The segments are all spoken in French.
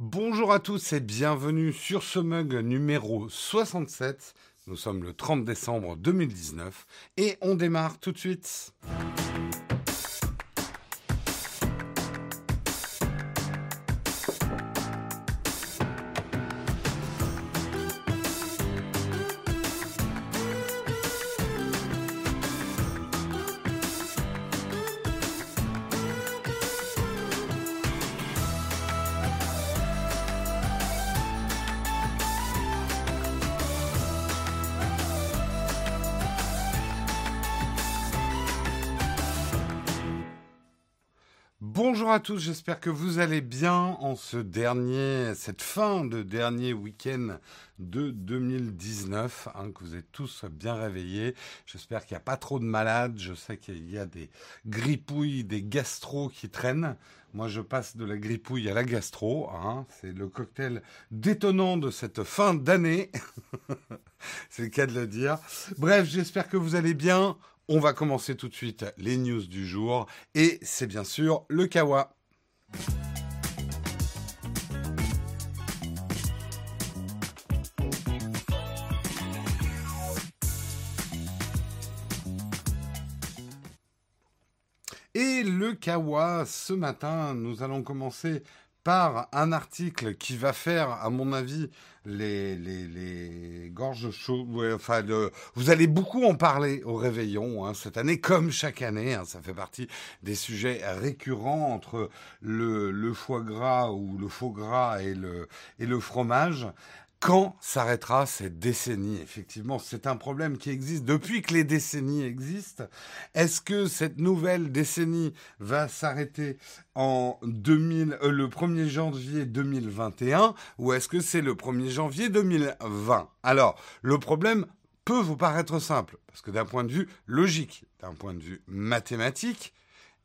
Bonjour à tous et bienvenue sur ce mug numéro 67. Nous sommes le 30 décembre 2019 et on démarre tout de suite. Tous, j'espère que vous allez bien en ce dernier, cette fin de dernier week-end de 2019, hein, que vous êtes tous bien réveillés. J'espère qu'il n'y a pas trop de malades. Je sais qu'il y a des grippouilles, des gastro qui traînent. Moi, je passe de la grippouille à la gastro. Hein. C'est le cocktail détonnant de cette fin d'année. C'est le cas de le dire. Bref, j'espère que vous allez bien. On va commencer tout de suite les news du jour et c'est bien sûr le Kawa. Et le Kawa, ce matin, nous allons commencer un article qui va faire, à mon avis, les, les, les gorges chaudes. enfin, vous allez beaucoup en parler au réveillon hein, cette année, comme chaque année. Hein, ça fait partie des sujets récurrents entre le, le, foie gras ou le faux gras et le, et le fromage. Quand s'arrêtera cette décennie? Effectivement, c'est un problème qui existe depuis que les décennies existent. Est-ce que cette nouvelle décennie va s'arrêter en 2000, euh, le 1er janvier 2021 ou est-ce que c'est le 1er janvier 2020 Alors, le problème peut vous paraître simple, parce que d'un point de vue logique, d'un point de vue mathématique,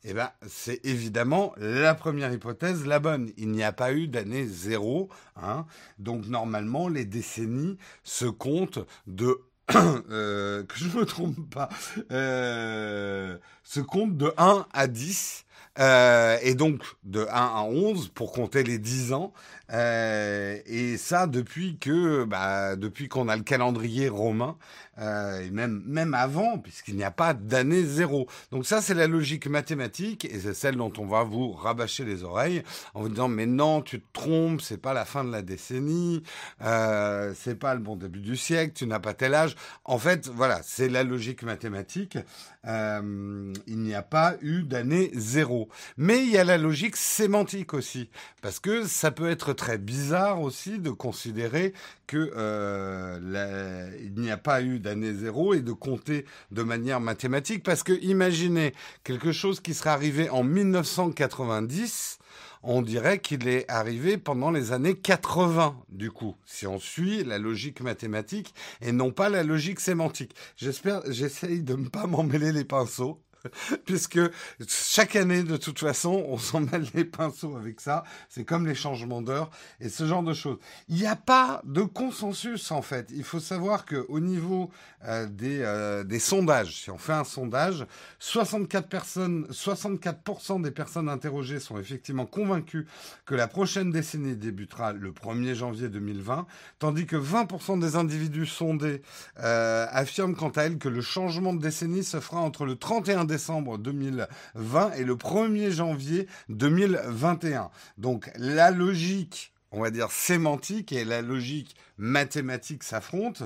eh ben, c'est évidemment la première hypothèse, la bonne. Il n'y a pas eu d'année zéro. Hein. Donc normalement, les décennies se comptent de euh, que je ne me trompe pas, euh, se comptent de 1 à 10. Euh, et donc de 1 à 11 pour compter les 10 ans. Et ça depuis que, bah, depuis qu'on a le calendrier romain, euh, et même même avant, puisqu'il n'y a pas d'année zéro. Donc ça, c'est la logique mathématique, et c'est celle dont on va vous rabâcher les oreilles en vous disant mais non, tu te trompes, c'est pas la fin de la décennie, euh, c'est pas le bon début du siècle, tu n'as pas tel âge. En fait, voilà, c'est la logique mathématique. Euh, il n'y a pas eu d'année zéro. Mais il y a la logique sémantique aussi, parce que ça peut être très bizarre aussi de considérer que euh, il n'y a pas eu d'année zéro et de compter de manière mathématique, parce que imaginez quelque chose qui serait arrivé en 1990 on dirait qu'il est arrivé pendant les années 80, du coup, si on suit la logique mathématique et non pas la logique sémantique. J'espère, j'essaye de ne pas m'emmêler les pinceaux. puisque chaque année, de toute façon, on s'en mêle les pinceaux avec ça. C'est comme les changements d'heure et ce genre de choses. Il n'y a pas de consensus, en fait. Il faut savoir qu'au niveau euh, des, euh, des sondages, si on fait un sondage, 64 personnes, 64% des personnes interrogées sont effectivement convaincues que la prochaine décennie débutera le 1er janvier 2020, tandis que 20% des individus sondés euh, affirment quant à elles que le changement de décennie se fera entre le 31 décembre 2020 et le 1er janvier 2021. Donc la logique, on va dire sémantique et la logique mathématique s'affrontent.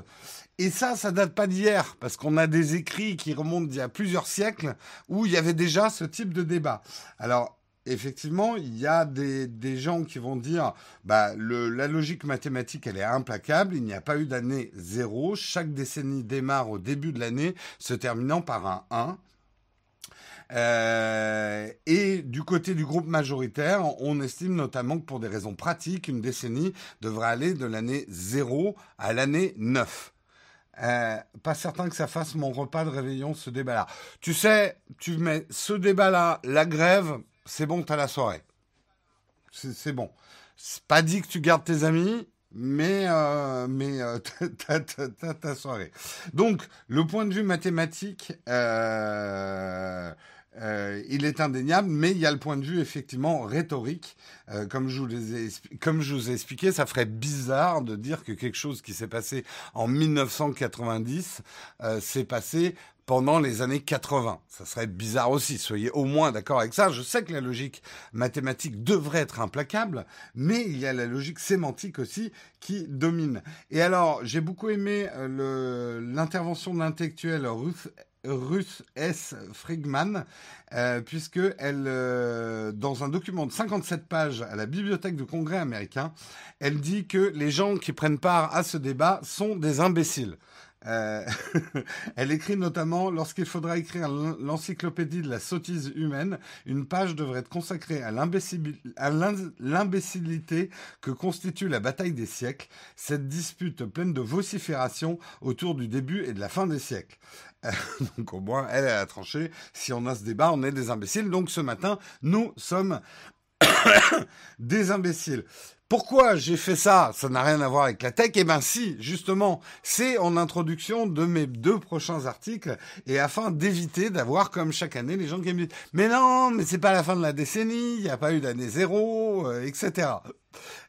Et ça, ça date pas d'hier, parce qu'on a des écrits qui remontent d'il y a plusieurs siècles où il y avait déjà ce type de débat. Alors, effectivement, il y a des, gens qui vont dire, bah, la logique mathématique, elle est implacable. Il n'y a pas eu d'année zéro. Chaque décennie démarre au début de l'année, se terminant par un 1. Euh, et du côté du groupe majoritaire, on estime notamment que pour des raisons pratiques, une décennie devrait aller de l'année 0 à l'année 9. Euh, pas certain que ça fasse mon repas de réveillon, ce débat-là. Tu sais, tu mets ce débat-là, la grève, c'est bon, t'as la soirée. C'est bon. C'est pas dit que tu gardes tes amis, mais euh, mais euh, t'as ta soirée. Donc le point de vue mathématique, euh, euh, il est indéniable, mais il y a le point de vue effectivement rhétorique. Euh, comme, je vous ai, comme je vous ai expliqué, ça ferait bizarre de dire que quelque chose qui s'est passé en 1990 euh, s'est passé pendant les années 80. Ça serait bizarre aussi, soyez au moins d'accord avec ça. Je sais que la logique mathématique devrait être implacable, mais il y a la logique sémantique aussi qui domine. Et alors, j'ai beaucoup aimé l'intervention de l'intellectuel Ruth Ruth S. Frigman, euh, puisque elle, euh, dans un document de 57 pages à la Bibliothèque du Congrès américain, elle dit que les gens qui prennent part à ce débat sont des imbéciles. Euh, elle écrit notamment lorsqu'il faudra écrire l'encyclopédie de la sottise humaine, une page devrait être consacrée à l'imbécilité que constitue la bataille des siècles, cette dispute pleine de vociférations autour du début et de la fin des siècles. donc au moins, elle, a tranché. Si on a ce débat, on est des imbéciles. Donc ce matin, nous sommes des imbéciles. Pourquoi j'ai fait ça? Ça n'a rien à voir avec la tech. Eh ben si, justement, c'est en introduction de mes deux prochains articles et afin d'éviter d'avoir comme chaque année les gens qui me disent mais non, mais c'est pas la fin de la décennie, il n'y a pas eu d'année zéro, euh, etc.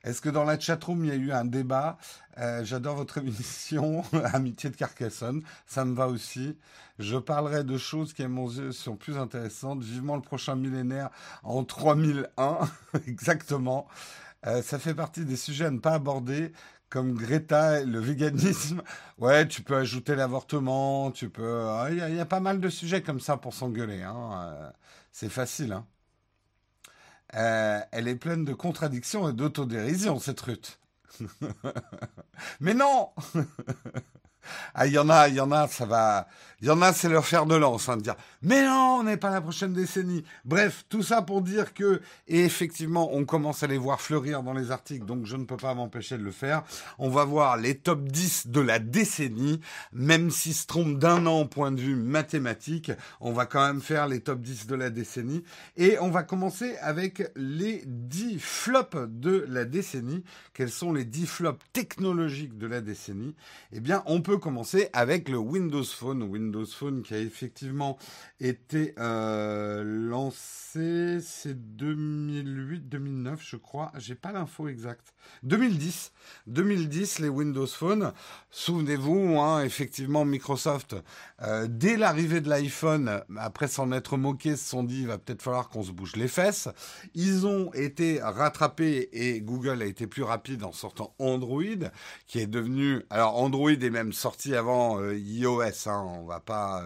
Est-ce que dans la chatroom il y a eu un débat euh, J'adore votre émission Amitié de Carcassonne, ça me va aussi. Je parlerai de choses qui à mon yeux sont plus intéressantes. Vivement le prochain millénaire en 3001, exactement. Euh, ça fait partie des sujets à ne pas aborder, comme Greta, le véganisme. Ouais, tu peux ajouter l'avortement, tu peux. Euh, il y, a pas mal de sujets comme ça pour s'engueuler. Hein. C'est facile. Hein. elle est pleine de contradictions et d'autodérision, cette Ruth. Mais non Ah, il y en a, il y en a, ça va. Il y en a, c'est leur faire de lance, hein, de dire mais non, on n'est pas la prochaine décennie. Bref, tout ça pour dire que, et effectivement, on commence à les voir fleurir dans les articles, donc je ne peux pas m'empêcher de le faire. On va voir les top 10 de la décennie, même s'ils se trompent d'un an au point de vue mathématique, on va quand même faire les top 10 de la décennie. Et on va commencer avec les 10 flops de la décennie. Quels sont les 10 flops technologiques de la décennie? Eh bien, on peut commencer avec le Windows Phone. Windows Phone qui a effectivement été euh, lancé, c'est 2008-2009 je crois, j'ai pas l'info exacte. 2010, 2010 les Windows Phone. Souvenez-vous, hein, effectivement Microsoft, euh, dès l'arrivée de l'iPhone, après s'en être moqué, se sont dit il va peut-être falloir qu'on se bouge les fesses. Ils ont été rattrapés et Google a été plus rapide en sortant Android, qui est devenu, alors Android est même sorti avant euh, iOS, hein, on va pas,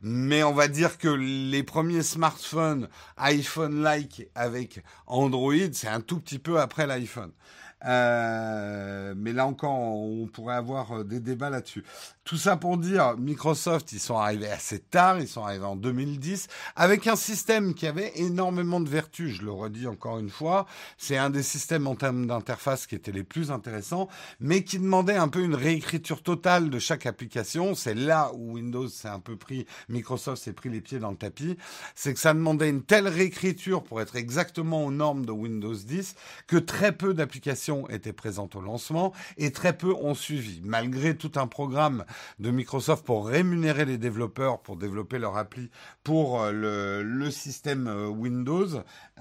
mais on va dire que les premiers smartphones iPhone-like avec Android, c'est un tout petit peu après l'iPhone. Euh, mais là encore, on pourrait avoir euh, des débats là-dessus. Tout ça pour dire, Microsoft, ils sont arrivés assez tard, ils sont arrivés en 2010, avec un système qui avait énormément de vertus, je le redis encore une fois, c'est un des systèmes en termes d'interface qui étaient les plus intéressants, mais qui demandait un peu une réécriture totale de chaque application. C'est là où Windows s'est un peu pris, Microsoft s'est pris les pieds dans le tapis, c'est que ça demandait une telle réécriture pour être exactement aux normes de Windows 10 que très peu d'applications étaient présentes au lancement et très peu ont suivi, malgré tout un programme de Microsoft pour rémunérer les développeurs pour développer leur appli pour euh, le, système euh, Windows,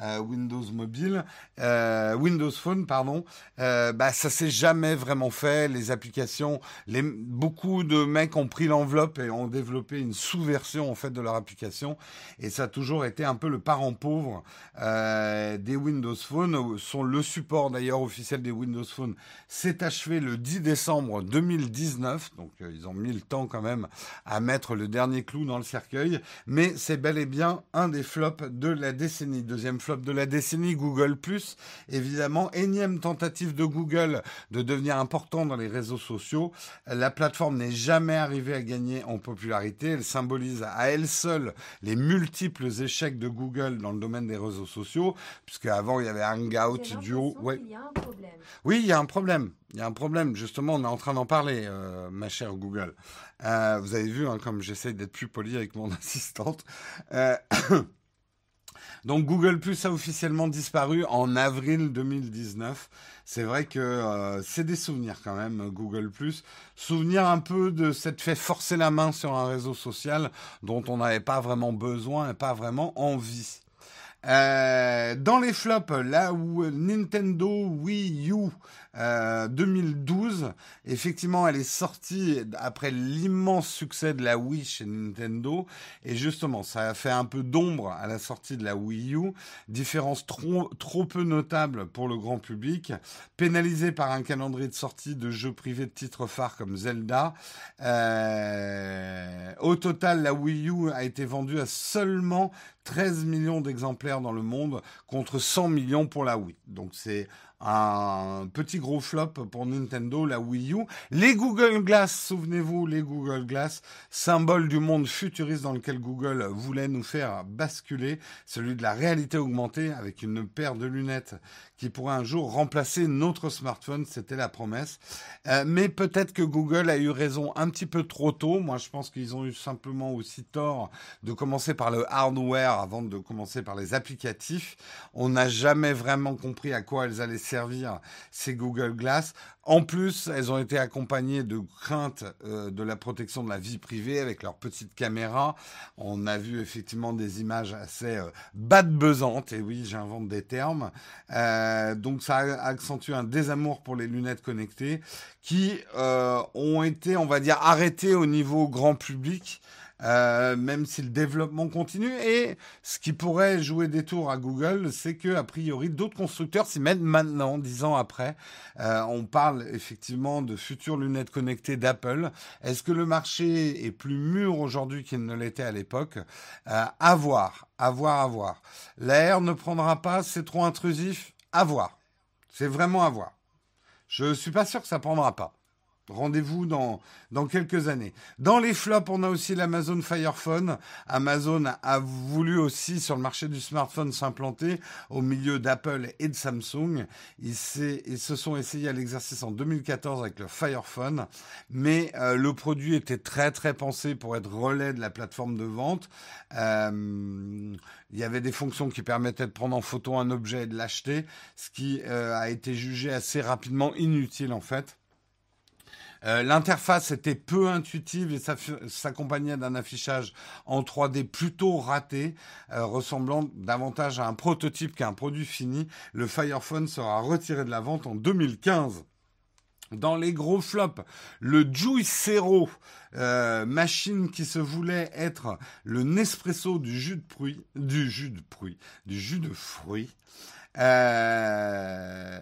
euh, Windows Mobile, Windows Phone, pardon. bah ça s'est jamais vraiment fait. Les applications, beaucoup de mecs ont pris l'enveloppe et ont développé une sous-version en fait de leur application et ça a toujours été un peu le parent pauvre des Windows Phone. Sont le support d'ailleurs officiel des Windows Phone s'est achevé le 10 décembre 2019, donc ils ont mis le temps quand même à mettre le dernier clou dans le cercueil, mais c'est bel et bien un des flops de la décennie. Deuxième flop de la décennie, Google ⁇ évidemment, énième tentative de Google de devenir important dans les réseaux sociaux. La plateforme n'est jamais arrivée à gagner en popularité, elle symbolise à elle seule les multiples échecs de Google dans le domaine des réseaux sociaux, puisque avant il y avait Hangout, Duo. Ouais. Il y a un problème. Oui, il y a un problème. Il y a un problème, justement, on est en train d'en parler, euh, ma chère Google. Euh, vous avez vu, hein, comme j'essaie d'être plus poli avec mon assistante. Euh, Donc Google Plus a officiellement disparu en avril 2019. C'est vrai que c'est des souvenirs quand même, Google Plus. Souvenir un peu de cette fait forcer la main sur un réseau social dont on n'avait pas vraiment besoin et pas vraiment envie. Dans les flops, là où Nintendo Wii U 2012, euh, effectivement, elle est sortie après l'immense succès de la Wii chez Nintendo, et justement, ça a fait un peu d'ombre à la sortie de la Wii U, différence trop, trop peu notable pour le grand public, pénalisée par un calendrier de sortie de jeux privés de titres phares comme Zelda. Euh, au total, la Wii U a été vendue à seulement 13 millions d'exemplaires dans le monde contre 100 millions pour la Wii. Donc c'est un petit gros flop pour Nintendo, la Wii U. Les Google Glass, souvenez-vous, les Google Glass, symbole du monde futuriste dans lequel Google voulait nous faire basculer, celui de la réalité augmentée avec une paire de lunettes qui pourrait un jour remplacer notre smartphone, c'était la promesse. Euh, mais peut-être que Google a eu raison un petit peu trop tôt. Moi, je pense qu'ils ont eu simplement aussi tort de commencer par le hardware avant de commencer par les applicatifs. On n'a jamais vraiment compris à quoi elles allaient servir ces Google Glass. En plus, elles ont été accompagnées de craintes euh, de la protection de la vie privée avec leurs petites caméras. On a vu effectivement des images assez euh, et oui, j'invente des termes. Euh, donc ça accentue un désamour pour les lunettes connectées qui euh, ont été, on va dire, arrêtées au niveau grand public. Euh, même si le développement continue. Et ce qui pourrait jouer des tours à Google, c'est que a priori d'autres constructeurs s'y mettent maintenant, dix ans après. Euh, on parle effectivement de futures lunettes connectées d'Apple. Est-ce que le marché est plus mûr aujourd'hui qu'il ne l'était à l'époque? Euh, À voir, à voir, à voir. L'air ne prendra pas, c'est trop intrusif? À voir. C'est vraiment à voir. Je suis pas sûr que ça prendra pas. Rendez-vous dans, dans quelques années. Dans les flops, on a aussi l'Amazon Fire Phone. Amazon a voulu aussi sur le marché du smartphone s'implanter au milieu d'Apple et de Samsung. Ils, ils, se sont essayés à l'exercice en 2014 avec le Fire Phone, mais euh, le produit était très très pensé pour être relais de la plateforme de vente. Euh, il y avait des fonctions qui permettaient de prendre en photo un objet et de l'acheter, ce qui euh, a été jugé assez rapidement inutile en fait. Euh, l'interface était peu intuitive et s'accompagnait d'un affichage en 3D plutôt raté, euh, ressemblant davantage à un prototype qu'à un produit fini. Le Fire Phone sera retiré de la vente en 2015. Dans les gros flops, le Juicero, euh, machine qui se voulait être le Nespresso du jus de fruits, du jus de fruits, du jus de fruits. Euh,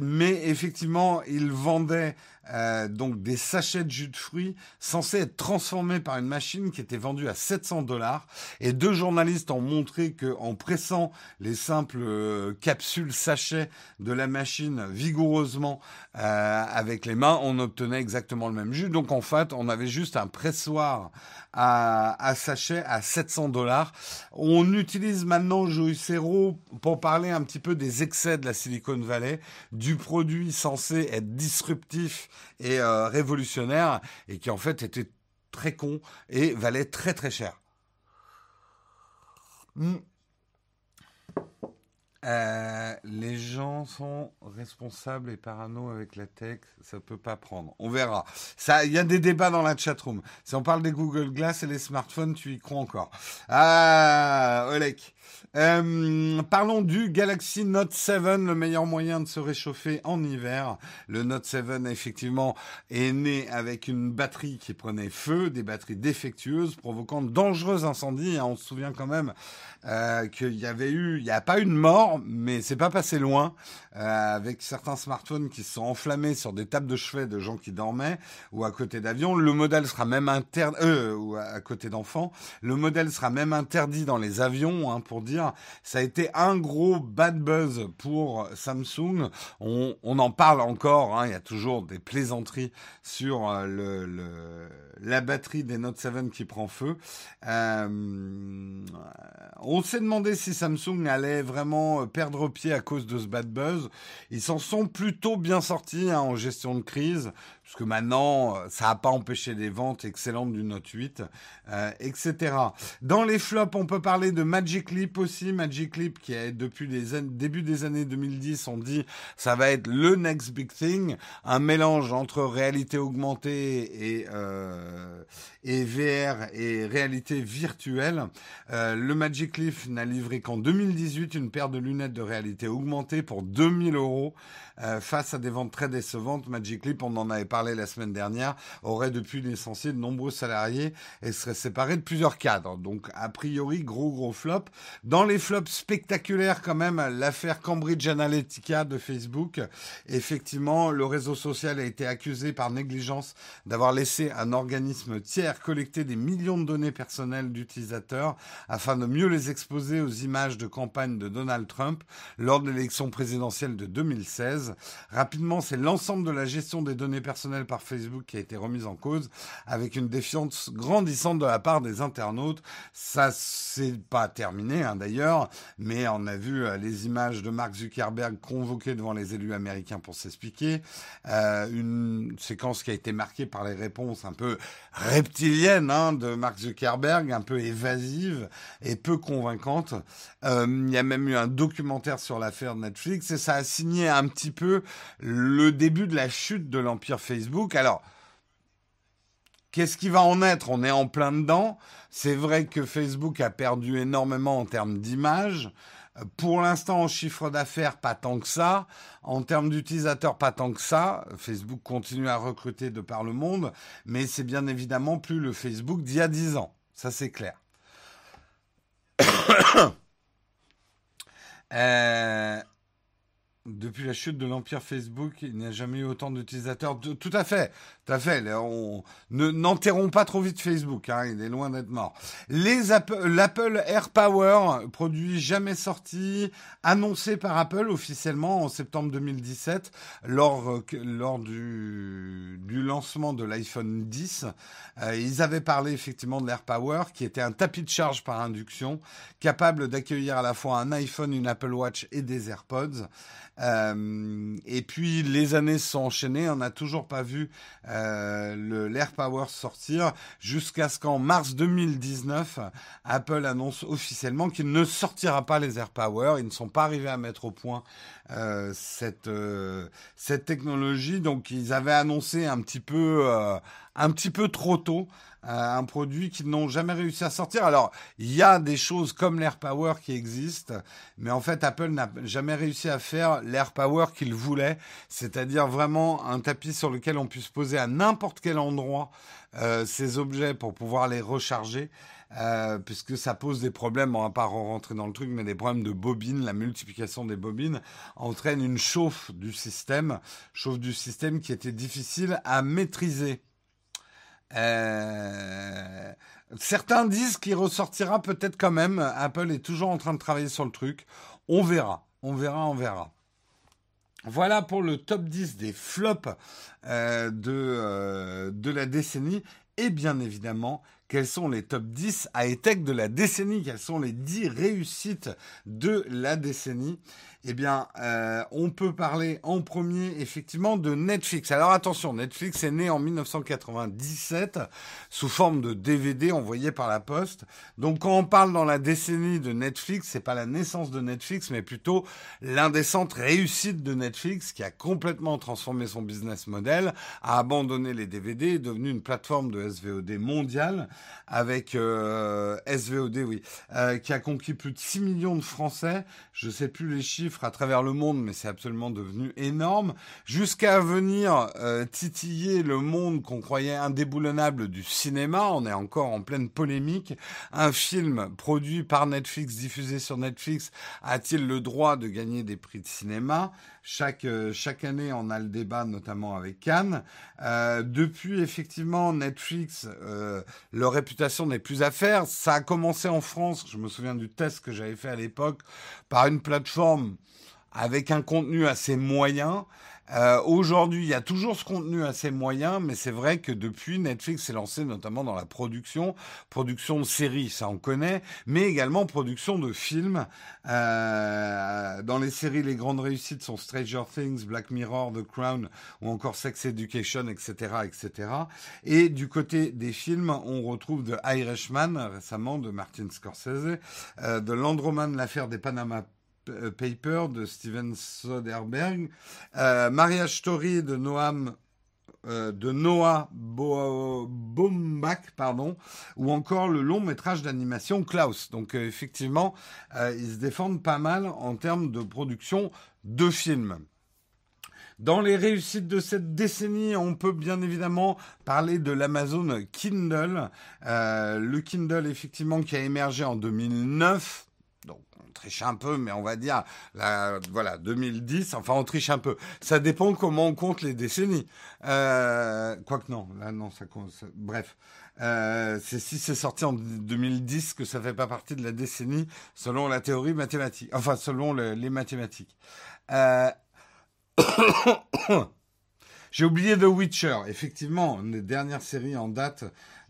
mais effectivement, il vendait euh, donc des sachets de jus de fruits censés être transformés par une machine qui était vendue à 700 dollars. Et deux journalistes ont montré que en pressant les simples euh, capsules sachets de la machine vigoureusement euh, avec les mains, on obtenait exactement le même jus. Donc en fait, on avait juste un pressoir à, à sachet à 700 dollars. On utilise maintenant Joicero pour parler un petit peu des excès de la Silicon Valley, du produit censé être disruptif et euh, révolutionnaire et qui en fait était très con et valait très très cher. Hmm. Euh, les gens sont responsables et parano avec la tech, ça peut pas prendre. On verra. Ça, il y a des débats dans la chatroom. Si on parle des Google Glass et les smartphones, tu y crois encore Ah, Olek. Euh, parlons du Galaxy Note 7, le meilleur moyen de se réchauffer en hiver. Le Note 7, effectivement, est né avec une batterie qui prenait feu, des batteries défectueuses, provoquant de dangereux incendies. Hein, on se souvient quand même euh, qu'il y avait eu, il n'y a pas eu de mort, mais c'est pas passé loin, euh, avec certains smartphones qui se sont enflammés sur des tables de chevet de gens qui dormaient ou à côté d'avions. Le modèle sera même interdit, ou à côté d'enfants. Le modèle sera même interdit dans les avions, hein, pour dire. Ça a été un gros bad buzz pour Samsung. On, en parle encore. Hein, il y a toujours des plaisanteries sur euh, le, la batterie des Note 7 qui prend feu. Euh, on s'est demandé si Samsung allait vraiment perdre pied à cause de ce bad buzz. Ils s'en sont plutôt bien sortis hein, en gestion de crise. Puisque maintenant, ça n'a pas empêché des ventes excellentes du Note 8, euh, etc. Dans les flops, on peut parler de Magic Leap aussi. Magic Leap, qui est depuis les début des années 2010, on dit ça va être le next big thing, un mélange entre réalité augmentée et, euh, et VR et réalité virtuelle. Euh, le Magic Leap n'a livré qu'en 2018 une paire de lunettes de réalité augmentée pour 2000 euros. Euh, face à des ventes très décevantes, Magic Leap, on en avait parlé la semaine dernière, aurait depuis licencié de nombreux salariés et serait séparé de plusieurs cadres. Donc, a priori, gros gros flop. Dans les flops spectaculaires quand même, l'affaire Cambridge Analytica de Facebook. Effectivement, le réseau social a été accusé par négligence d'avoir laissé un organisme tiers collecter des millions de données personnelles d'utilisateurs afin de mieux les exposer aux images de campagne de Donald Trump lors de l'élection présidentielle de 2016. Rapidement, c'est l'ensemble de la gestion des données personnelles par Facebook qui a été remise en cause, avec une défiance grandissante de la part des internautes. Ça, c'est pas terminé hein, d'ailleurs, mais on a vu euh, les images de Mark Zuckerberg convoqué devant les élus américains pour s'expliquer. Euh, une séquence qui a été marquée par les réponses un peu reptiliennes hein, de Mark Zuckerberg, un peu évasive et peu convaincante. Euh, il y a même eu un documentaire sur l'affaire Netflix et ça a signé un petit peu le début de la chute de l'empire Facebook. Alors, qu'est-ce qui va en être? On est en plein dedans. C'est vrai que Facebook a perdu énormément en termes d'image. Pour l'instant, en chiffre d'affaires, pas tant que ça. En termes d'utilisateurs, pas tant que ça. Facebook continue à recruter de par le monde, mais c'est bien évidemment plus le Facebook d'il y a 10 ans. Ça, c'est clair. euh, depuis la chute de l'empire Facebook, il n'y a jamais eu autant d'utilisateurs. Tout à fait, tout à fait. On n'enterrons pas trop vite Facebook. Hein, il est loin d'être mort. Les l'Apple Air Power, produit jamais sorti, annoncé par Apple officiellement en septembre 2017 lors lors du du lancement de l'iPhone 10. Euh, ils avaient parlé effectivement de l'Air Power, qui était un tapis de charge par induction, capable d'accueillir à la fois un iPhone, une Apple Watch et des AirPods. Euh, et puis les années se sont enchaînées, on n'a toujours pas vu euh, l'Air Power sortir jusqu'à ce qu'en mars 2019, Apple annonce officiellement qu'il ne sortira pas les Air Power. Ils ne sont pas arrivés à mettre au point euh, cette euh, cette technologie. Donc ils avaient annoncé un petit peu euh, un petit peu trop tôt un produit qu'ils n'ont jamais réussi à sortir. Alors, il y a des choses comme l'Air Power qui existent, mais en fait, Apple n'a jamais réussi à faire l'Air Power qu'il voulait, c'est-à-dire vraiment un tapis sur lequel on puisse poser à n'importe quel endroit euh, ces objets pour pouvoir les recharger. Euh, puisque ça pose des problèmes, on va pas rentrer dans le truc, mais des problèmes de bobines, la multiplication des bobines entraîne une chauffe du système, chauffe du système qui était difficile à maîtriser. Euh, certains disent qu'il ressortira peut-être quand même. Apple est toujours en train de travailler sur le truc. On verra, on verra, on verra. Voilà pour le top 10 des flops euh, de, de la décennie. Et bien évidemment, quels sont les top 10 high-tech de la décennie? Quelles sont les 10 réussites de la décennie? Eh bien, euh, on peut parler en premier effectivement de Netflix. Alors attention, Netflix est né en 1997 sous forme de DVD envoyé par la poste. Donc quand on parle dans la décennie de Netflix, c'est pas la naissance de Netflix, mais plutôt l'indécente réussite de Netflix qui a complètement transformé son business model, a abandonné les DVD, est devenu une plateforme de SVOD mondiale avec euh, SVOD, oui, euh, qui a conquis plus de 6 millions de Français. Je sais plus les chiffres à travers le monde, mais c'est absolument devenu énorme, jusqu'à venir euh, titiller le monde qu'on croyait indéboulonnable du cinéma. On est encore en pleine polémique. Un film produit par Netflix, diffusé sur Netflix, a-t-il le droit de gagner des prix de cinéma? Chaque, euh, chaque année, on a le débat, notamment avec Cannes. Euh, depuis, effectivement, Netflix, leur réputation n'est plus à faire. Ça a commencé en France, je me souviens du test que j'avais fait à l'époque, par une plateforme avec un contenu assez moyen. Euh, Aujourd'hui, il y a toujours ce contenu assez moyen, mais c'est vrai que depuis, Netflix s'est lancé notamment dans la production, production de séries, ça on connaît, mais également production de films. Euh, dans les séries, les grandes réussites sont Stranger Things, Black Mirror, The Crown ou encore Sex Education, etc., etc. Et du côté des films, on retrouve The Irishman récemment de Martin Scorsese, euh, de Landroman, l'affaire des Panama euh, Papers de Steven Soderbergh, euh, Marriage Story de Noam euh, de Noah Baumbach, pardon, ou encore le long métrage d'animation Klaus. Donc euh, effectivement, ils se défendent pas mal en termes de production de films. Dans les réussites de cette décennie, on peut bien évidemment parler de l'Amazon Kindle. Le Kindle, effectivement, qui a émergé en 2009 donc on triche un peu, mais on va dire, voilà, 2010, enfin on triche un peu. Ça dépend comment on compte les décennies. Euh, Quoique non, là non, ça compte. bref, euh, si c'est sorti en 2010 que ça fait pas partie de la décennie selon la théorie mathématique, enfin selon le- les mathématiques. Euh, J'ai oublié The Witcher, effectivement, une des dernières séries en date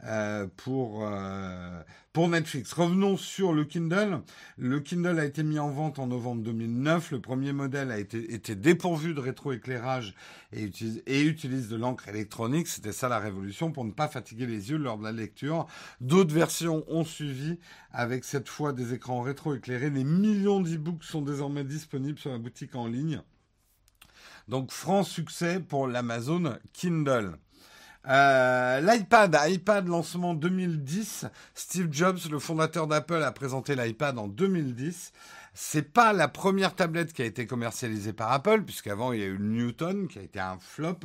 euh, pour, euh, pour Netflix. Revenons sur le Kindle. Le Kindle a été mis en vente en novembre 2009. Le premier modèle a été, été dépourvu de rétroéclairage et utilise, et utilise de l'encre électronique. C'était ça la révolution pour ne pas fatiguer les yeux lors de la lecture. D'autres versions ont suivi avec cette fois des écrans rétroéclairés. Des millions d'e-books sont désormais disponibles sur la boutique en ligne. Donc, franc succès pour l'Amazon Kindle. Euh, L'iPad, iPad lancement 2010. Steve Jobs, le fondateur d'Apple, a présenté l'iPad en 2010. C'est pas la première tablette qui a été commercialisée par Apple, puisqu'avant il y a eu le Newton qui a été un flop,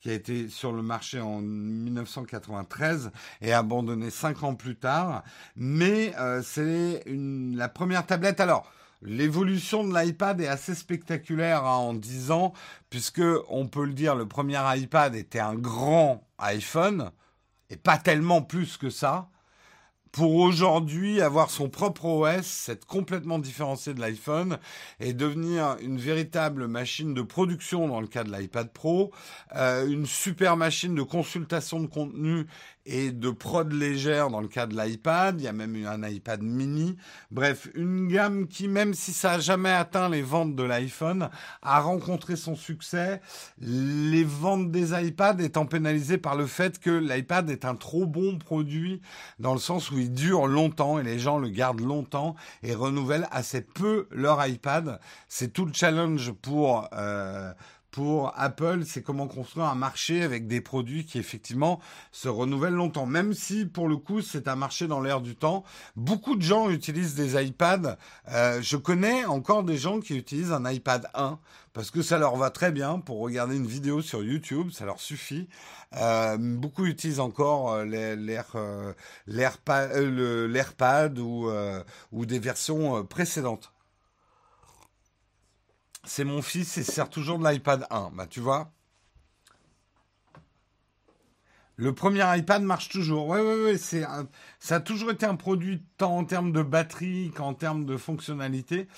qui a été sur le marché en 1993 et abandonné cinq ans plus tard. Mais euh, c'est la première tablette. Alors, L'évolution de l'iPad est assez spectaculaire hein, en 10 ans, puisque on peut le dire, le premier iPad était un grand iPhone, et pas tellement plus que ça. Pour aujourd'hui avoir son propre OS, c'est complètement différencié de l'iPhone et devenir une véritable machine de production dans le cas de l'iPad Pro, euh, une super machine de consultation de contenu et de prod légère dans le cas de l'iPad. Il y a même eu un iPad mini. Bref, une gamme qui, même si ça n'a jamais atteint les ventes de l'iPhone, a rencontré son succès. Les ventes des iPads étant pénalisées par le fait que l'iPad est un trop bon produit dans le sens où il dure longtemps et les gens le gardent longtemps et renouvellent assez peu leur iPad. C'est tout le challenge pour... Euh, pour Apple, c'est comment construire un marché avec des produits qui effectivement se renouvellent longtemps. Même si pour le coup c'est un marché dans l'air du temps. Beaucoup de gens utilisent des iPads. Euh, je connais encore des gens qui utilisent un iPad 1 parce que ça leur va très bien pour regarder une vidéo sur YouTube, ça leur suffit. Euh, beaucoup utilisent encore euh, euh, euh, l'AirPad ou, ou des versions précédentes. C'est mon fils, il sert toujours de l'iPad 1. Bah, tu vois. Le premier iPad marche toujours. Ouais, ouais, ouais. C'est ça a toujours été un produit tant en termes de batterie qu'en termes de fonctionnalité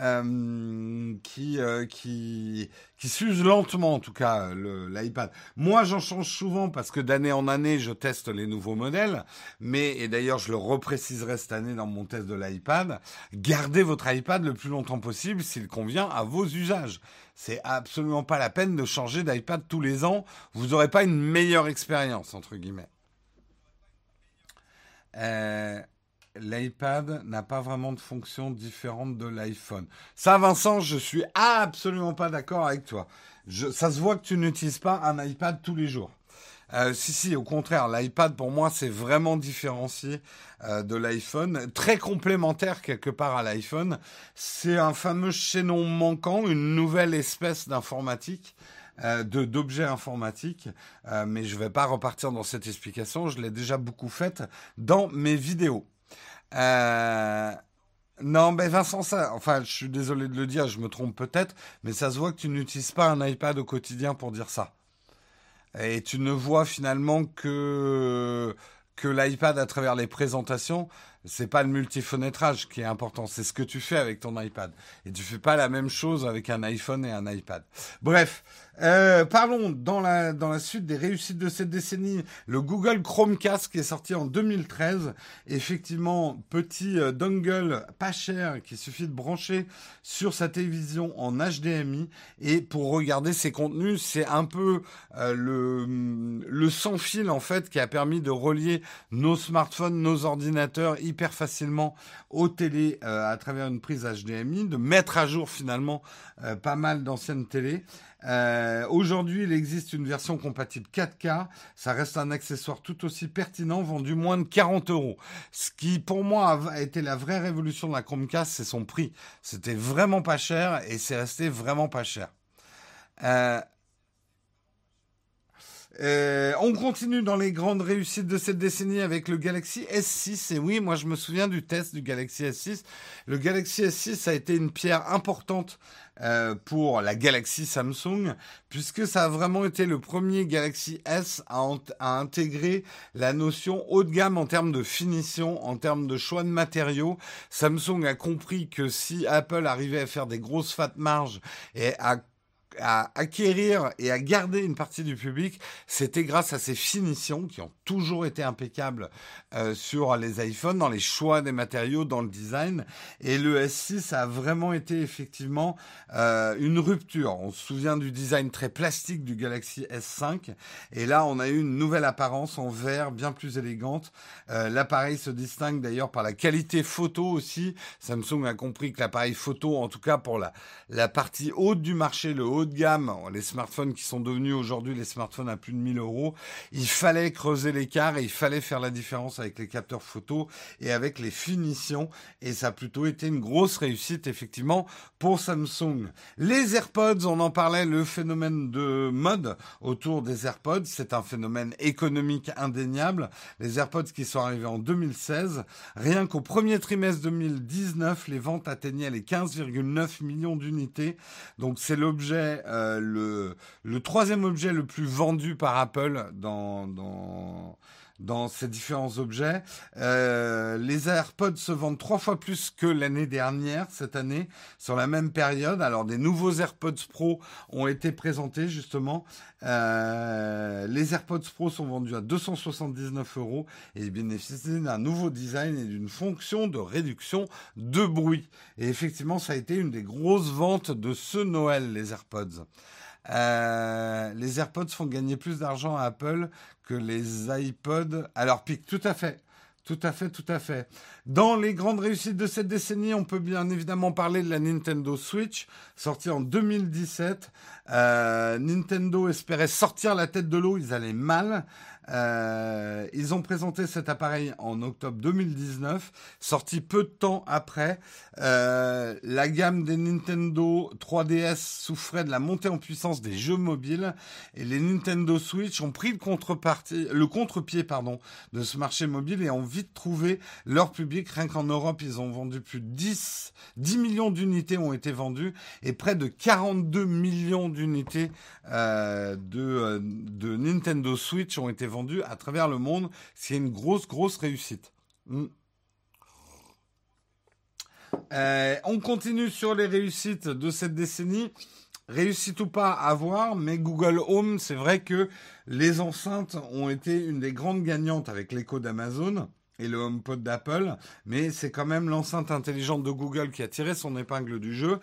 euh, qui, euh, qui, qui s'use lentement, en tout cas, le- l'iPad. Moi, j'en change souvent parce que d'année en année, je teste les nouveaux modèles. Mais, et d'ailleurs, je le repréciserai cette année dans mon test de l'iPad. Gardez votre iPad le plus longtemps possible s'il convient à vos usages. C'est absolument pas la peine de changer d'iPad tous les ans. Vous n'aurez pas une meilleure expérience, entre guillemets. Euh, L'iPad n'a pas vraiment de fonction différente de l'iPhone. Ça, Vincent, je suis absolument pas d'accord avec toi. Ça se voit que tu n'utilises pas un iPad tous les jours. Euh, si, si, au contraire, l'iPad pour moi c'est vraiment différencié euh, de l'iPhone, très complémentaire quelque part à l'iPhone. C'est un fameux chaînon manquant, une nouvelle espèce d'informatique, euh, d'objets informatiques. Euh, mais je vais pas repartir dans cette explication, je l'ai déjà beaucoup faite dans mes vidéos. Euh, non, mais Vincent, ça, enfin, je suis désolé de le dire, je me trompe peut-être, mais ça se voit que tu n'utilises pas un iPad au quotidien pour dire ça. Et tu ne vois finalement que, que l'iPad à travers les présentations. c'est pas le multifenêtrage qui est important, c'est ce que tu fais avec ton iPad. Et tu fais pas la même chose avec un iPhone et un iPad. Bref, euh, parlons dans la, dans la suite des réussites de cette décennie. Le Google Chromecast qui est sorti en 2013. Effectivement, petit euh, dongle pas cher qui suffit de brancher sur sa télévision en HDMI. Et pour regarder ses contenus, c'est un peu euh, le, le sans fil en fait qui a permis de relier nos smartphones, nos ordinateurs hyper facilement aux télés à travers une prise HDMI, de mettre à jour finalement pas mal d'anciennes télés. Euh, aujourd'hui, il existe une version compatible 4K. Ça reste un accessoire tout aussi pertinent, vendu moins de 40 euros. Ce qui, pour moi, a été la vraie révolution de la Chromecast, c'est son prix. C'était vraiment pas cher et c'est resté vraiment pas cher. Euh, euh, on continue dans les grandes réussites de cette décennie avec le Galaxy S6. Et oui, moi je me souviens du test du Galaxy S6. Le Galaxy S6 a été une pierre importante euh, pour la Galaxy Samsung, puisque ça a vraiment été le premier Galaxy S à, à, intégrer la notion haut de gamme en termes de finition, en termes de choix de matériaux. Samsung a compris que si Apple arrivait à faire des grosses fat marges et à à acquérir et à garder une partie du public, c'était grâce à ces finitions qui ont toujours été impeccables euh, sur les iPhones, dans les choix des matériaux, dans le design. Et le S6 a vraiment été effectivement euh, une rupture. On se souvient du design très plastique du Galaxy S5. Et là, on a eu une nouvelle apparence en vert, bien plus élégante. Euh, l'appareil se distingue d'ailleurs par la qualité photo aussi. Samsung a compris que l'appareil photo, en tout cas pour la, la partie haute du marché, le haut de gamme, les smartphones qui sont devenus aujourd'hui les smartphones à plus de 1000 euros, il fallait creuser l'écart et il fallait faire la différence avec les capteurs photo et avec les finitions. Et ça a plutôt été une grosse réussite, effectivement, pour Samsung. Les AirPods, on en parlait, le phénomène de mode autour des AirPods, c'est un phénomène économique indéniable. Les AirPods qui sont arrivés en 2016, rien qu'au premier trimestre 2019, les ventes atteignaient les 15,9 millions d'unités. Donc c'est l'objet euh, le, troisième objet le plus vendu par Apple dans, dans ces différents objets. Euh, les AirPods se vendent trois fois plus que l'année dernière, cette année, sur la même période. Alors des nouveaux AirPods Pro ont été présentés justement. Euh, les AirPods Pro sont vendus à 279 euros et bénéficient d'un nouveau design et d'une fonction de réduction de bruit. Et effectivement, ça a été une des grosses ventes de ce Noël, les AirPods. Euh, les AirPods font gagner plus d'argent à Apple que les iPods Alors, pique. Tout à fait. Tout à fait, tout à fait. Dans les grandes réussites de cette décennie, on peut bien évidemment parler de la Nintendo Switch, sortie en 2017. Euh, Nintendo espérait sortir la tête de l'eau, ils allaient mal. Euh, ils ont présenté cet appareil en octobre 2019, sorti peu de temps après. Euh, la gamme des Nintendo 3DS souffrait de la montée en puissance des jeux mobiles et les Nintendo Switch ont pris le contrepartie, le contre-pied pardon, de ce marché mobile et ont vite trouvé leur public. Rien qu'en Europe, ils ont vendu plus de 10, 10 millions d'unités ont été vendues et près de 42 millions d'unités euh, de, euh, de Nintendo Switch ont été vendu à travers le monde. C'est une grosse, grosse réussite. Hmm. Euh, on continue sur les réussites de cette décennie. Réussite ou pas à voir, mais Google Home, c'est vrai que les enceintes ont été une des grandes gagnantes avec l'écho d'Amazon et le HomePod d'Apple, mais c'est quand même l'enceinte intelligente de Google qui a tiré son épingle du jeu.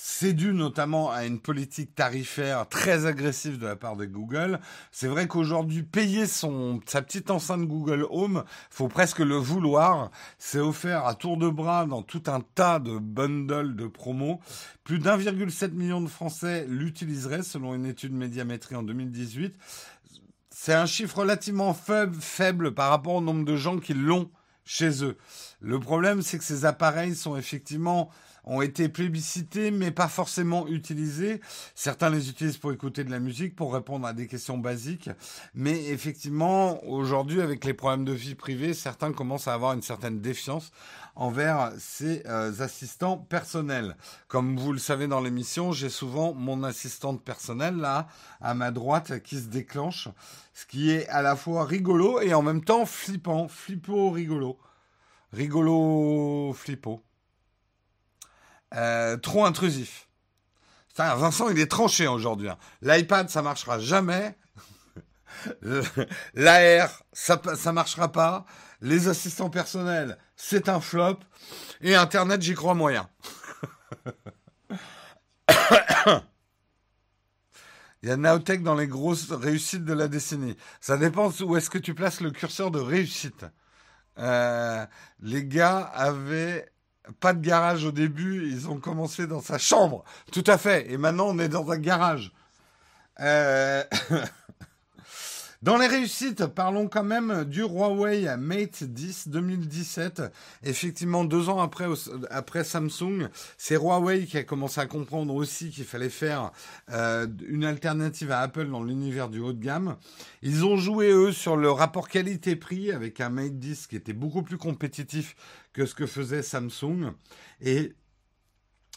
C'est dû notamment à une politique tarifaire très agressive de la part de Google. C'est vrai qu'aujourd'hui, payer son, sa petite enceinte Google Home, faut presque le vouloir. C'est offert à tour de bras dans tout un tas de bundles de promos. Plus d'1,7 million de Français l'utiliseraient selon une étude médiamétrie en 2018. C'est un chiffre relativement faible, par rapport au nombre de gens qui l'ont chez eux. Le problème, c'est que ces appareils sont effectivement ont été plébiscités, mais pas forcément utilisés. Certains les utilisent pour écouter de la musique, pour répondre à des questions basiques. Mais effectivement, aujourd'hui, avec les problèmes de vie privée, certains commencent à avoir une certaine défiance envers ces euh, assistants personnels. Comme vous le savez dans l'émission, j'ai souvent mon assistante personnelle là, à ma droite, qui se déclenche, ce qui est à la fois rigolo et en même temps flippant, flippo rigolo. Rigolo flippo. Euh, trop intrusif. Vincent, il est tranché aujourd'hui. Hein. L'iPad, ça marchera jamais. L'AR, ça, marchera pas. Les assistants personnels, c'est un flop. Et Internet, j'y crois moyen. Il y a Naotech dans les grosses réussites de la décennie. Ça dépend où est-ce que tu places le curseur de réussite. Euh, les gars avaient pas de garage au début, ils ont commencé dans sa chambre. Tout à fait. Et maintenant, on est dans un garage. Euh... Dans les réussites, parlons quand même du Huawei Mate 10 2017. Effectivement, deux ans après, Samsung, c'est Huawei qui a commencé à comprendre aussi qu'il fallait faire euh, une alternative à Apple dans l'univers du haut de gamme. Ils ont joué, eux, sur le rapport qualité-prix avec un Mate 10 qui était beaucoup plus compétitif que ce que faisait Samsung. Et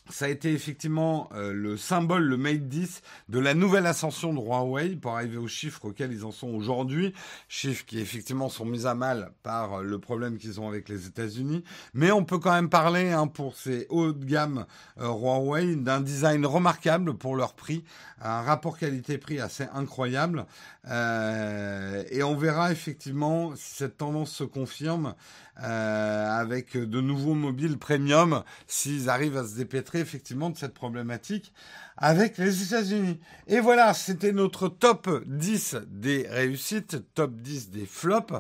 ça a été effectivement euh, le symbole, le Mate 10, de la nouvelle ascension de Huawei pour arriver aux chiffres auxquels ils en sont aujourd'hui. Chiffres qui effectivement sont mis à mal par euh, le problème qu'ils ont avec les États-Unis. Mais on peut quand même parler hein, pour ces hauts de gamme euh, Huawei d'un design remarquable pour leur prix, un rapport qualité-prix assez incroyable. et on verra effectivement si cette tendance se confirme euh, avec de nouveaux mobiles premium s'ils arrivent à se dépêtrer effectivement de cette problématique avec les États-Unis. Et voilà, c'était notre top 10 des réussites, top 10 des flops.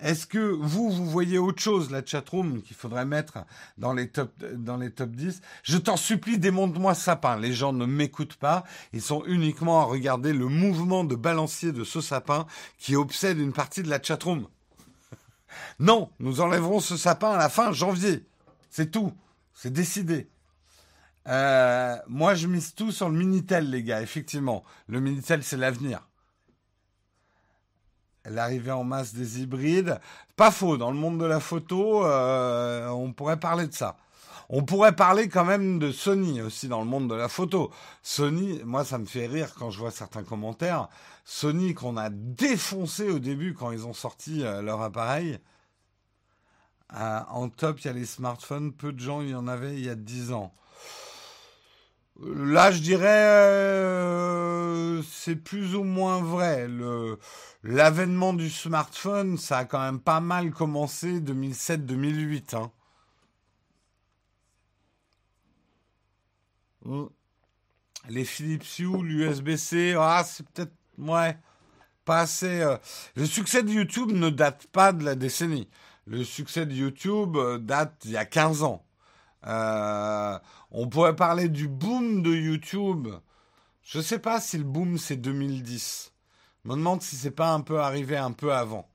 Est-ce que vous, vous voyez autre chose, la chatroom, qu'il faudrait mettre dans les top, dans les top 10 Je t'en supplie, démonte-moi sapin. Les gens ne m'écoutent pas. Ils sont uniquement à regarder le mouvement de balancier de ce sapin qui obsède une partie de la chatroom. Non, nous enlèverons ce sapin à la fin janvier. C'est tout. C'est décidé. Euh, moi, je mise tout sur le Minitel, les gars, effectivement. Le Minitel, c'est l'avenir. L'arrivée en masse des hybrides. Pas faux, dans le monde de la photo, euh, on pourrait parler de ça. On pourrait parler quand même de Sony aussi dans le monde de la photo. Sony, moi ça me fait rire quand je vois certains commentaires. Sony qu'on a défoncé au début quand ils ont sorti euh, leur appareil. en top, il y a les smartphones. Peu de gens y en avait il y a 10 ans. Là, je dirais, euh, c'est plus ou moins vrai. l'avènement du smartphone, ça a quand même pas mal commencé 2007-2008. Hein. Hmm. Les Philips Hue, l'USB-C, ah, c'est peut-être, ouais, pas assez. Euh. Le succès de YouTube ne date pas de la décennie. Le succès de YouTube euh, date il y a 15 ans. Euh, on pourrait parler du boom de YouTube. Je ne sais pas si le boom c'est 2010. Je me demande si c'est pas un peu arrivé un peu avant.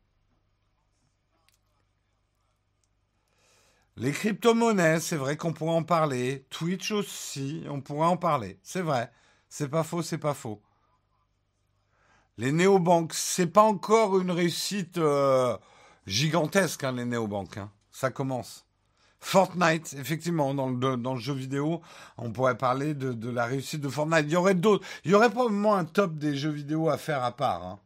Les crypto-monnaies, c'est vrai qu'on pourrait en parler. Twitch aussi, on pourrait en parler. C'est vrai. C'est pas faux, c'est pas faux. Les néobanques, c'est pas encore une réussite euh, gigantesque, hein, les néobanques. Hein. Ça commence. Fortnite, effectivement, dans le, dans jeu vidéo, on pourrait parler de, la réussite de Fortnite. Il y aurait d'autres. Il y aurait probablement un top des jeux vidéo à faire à part. Hein.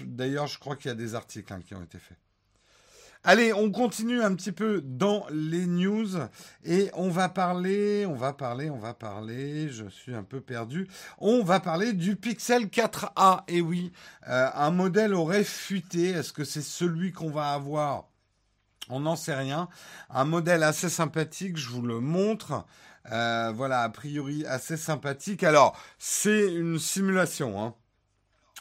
D'ailleurs, je crois qu'il y a des articles qui ont été faits. Allez, on continue un petit peu dans les news et on va parler, on va parler, on va parler, je suis un peu perdu. On va parler du Pixel 4a. Et oui, euh, un modèle aurait fuité. Est-ce que c'est celui qu'on va avoir? On n'en sait rien. Un modèle assez sympathique, je vous le montre. Euh, voilà, a priori assez sympathique. Alors, c'est une simulation. Hein.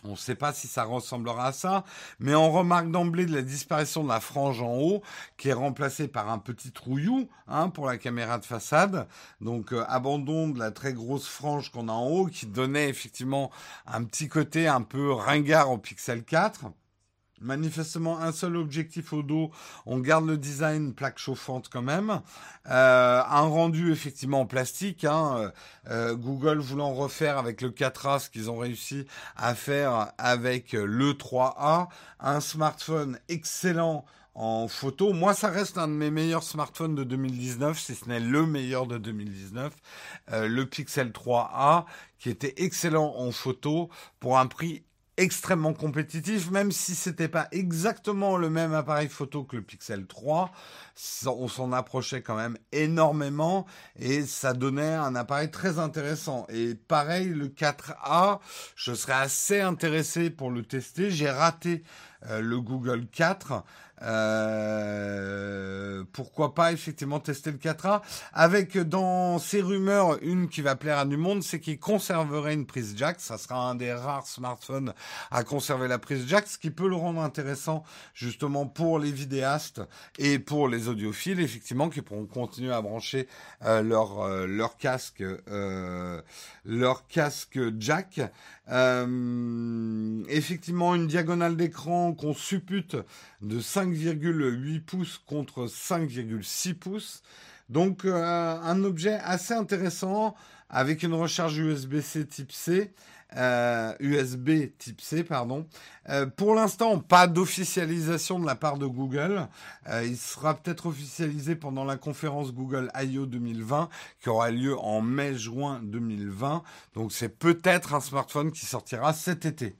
On ne sait pas si ça ressemblera à ça, mais on remarque d'emblée de la disparition de la frange en haut, qui est remplacée par un petit trouillou hein, pour la caméra de façade. Donc euh, abandon de la très grosse frange qu'on a en haut, qui donnait effectivement un petit côté un peu ringard au Pixel 4 manifestement un seul objectif au dos. On garde le design plaque chauffante quand même. Euh, un rendu effectivement en plastique. Hein. Euh, euh, Google voulant refaire avec le 4A ce qu'ils ont réussi à faire avec le 3A. Un smartphone excellent en photo. Moi, ça reste un de mes meilleurs smartphones de 2019, si ce n'est le meilleur de 2019. le Pixel 3A, qui était excellent en photo pour un prix extrêmement compétitif, même si c'était pas exactement le même appareil photo que le Pixel 3, on s'en approchait quand même énormément et ça donnait un appareil très intéressant. Et pareil, le 4A, je serais assez intéressé pour le tester. J'ai raté le Google 4. Euh, pourquoi pas effectivement tester le 4A avec dans ces rumeurs une qui va plaire à du monde, c'est qu'il conserverait une prise jack. Ça sera un des rares smartphones à conserver la prise jack, ce qui peut le rendre intéressant justement pour les vidéastes et pour les audiophiles, effectivement, qui pourront continuer à brancher euh, leur euh, leur casque leur casque jack. effectivement, une diagonale d'écran qu'on suppute de 5,8 pouces contre 5,6 pouces. Donc euh, un objet assez intéressant avec une recharge USB-C type C. USB euh, type C, pardon. Euh, pour l'instant, pas d'officialisation de la part de Google. il sera peut-être officialisé pendant la conférence Google I.O. 2020 qui aura lieu en mai-juin 2020. Donc c'est peut-être un smartphone qui sortira cet été.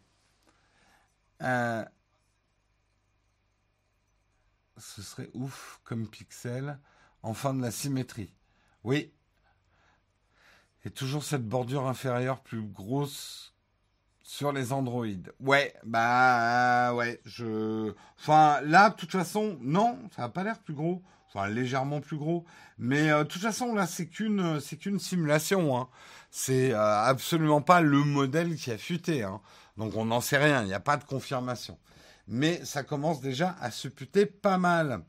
Ce serait ouf comme pixel. Enfin de la symétrie. Oui. Et toujours cette bordure inférieure plus grosse sur les Android. Ouais, bah ouais. Enfin là, de toute façon, non, ça n'a pas l'air plus gros. Enfin légèrement plus gros. Mais euh, de toute façon, là, c'est qu'une, c'est qu'une simulation. Hein. C'est euh, absolument pas le modèle qui a fuité. Hein. Donc on n'en sait rien. Il n'y a pas de confirmation mais ça commence déjà à se puter pas mal.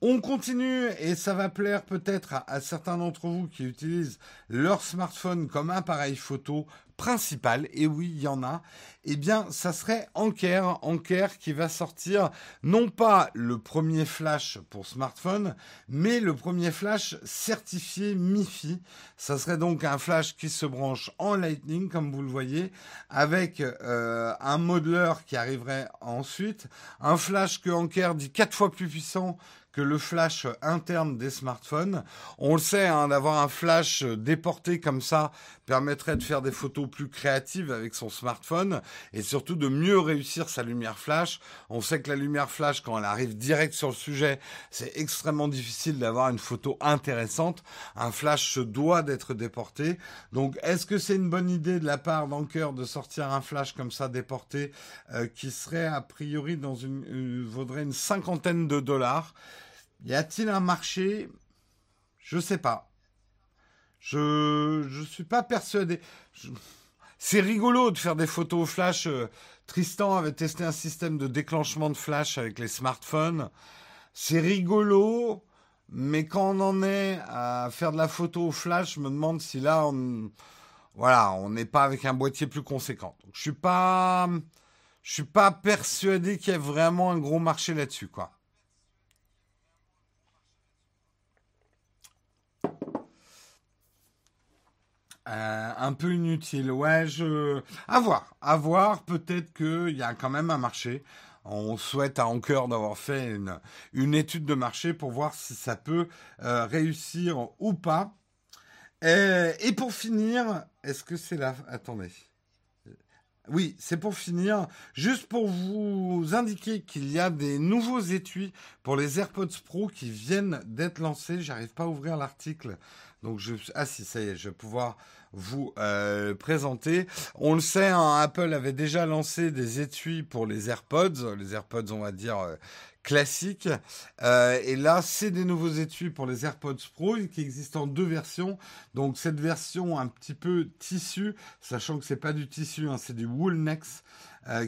On continue et ça va plaire peut-être à, certains d'entre vous qui utilisent leur smartphone comme appareil photo principal, et oui, il y en a, eh bien, ça serait Anker, Anker qui va sortir non pas le premier flash pour smartphone, mais le premier flash certifié MIFI. Ça serait donc un flash qui se branche en Lightning, comme vous le voyez, avec euh, un modeler qui arriverait ensuite, un flash que Anker dit quatre fois plus puissant que le flash interne des smartphones. On le sait, hein, d'avoir un flash déporté comme ça permettrait de faire des photos plus créatives avec son smartphone et surtout de mieux réussir sa lumière flash. On sait que la lumière flash, quand elle arrive direct sur le sujet, c'est extrêmement difficile d'avoir une photo intéressante. Un flash se doit d'être déporté. Donc, est-ce que c'est une bonne idée de la part d'Anker de sortir un flash comme ça déporté euh, qui serait a priori dans une, vaudrait une cinquantaine de dollars? Y a-t-il un marché? Je sais pas. Je je suis pas persuadé. C'est rigolo de faire des photos flash. Euh, Tristan avait testé un système de déclenchement de flash avec les smartphones. C'est rigolo, mais quand on en est à faire de la photo flash, je me demande si là on voilà, on n'est pas avec un boîtier plus conséquent. Je suis pas je suis pas persuadé qu'il y ait vraiment un gros marché là-dessus quoi. Euh, un peu inutile. Ouais, je. À voir. À voir. Peut-être qu'il y a quand même un marché. On souhaite à Anker d'avoir fait une, étude de marché pour voir si ça peut euh, réussir ou pas. Et, et pour finir, est-ce que c'est là Attendez. Oui, c'est pour finir, juste pour vous indiquer qu'il y a des nouveaux étuis pour les AirPods Pro qui viennent d'être lancés. J'arrive pas à ouvrir l'article, donc je ah si ça y est, je vais pouvoir vous euh, présenter. On le sait, hein, Apple avait déjà lancé des étuis pour les AirPods, les AirPods on va dire euh, classiques. Euh, et là, c'est des nouveaux étuis pour les AirPods Pro qui existent en deux versions. Donc cette version un petit peu tissu, sachant que c'est pas du tissu, hein, c'est du Woolnex.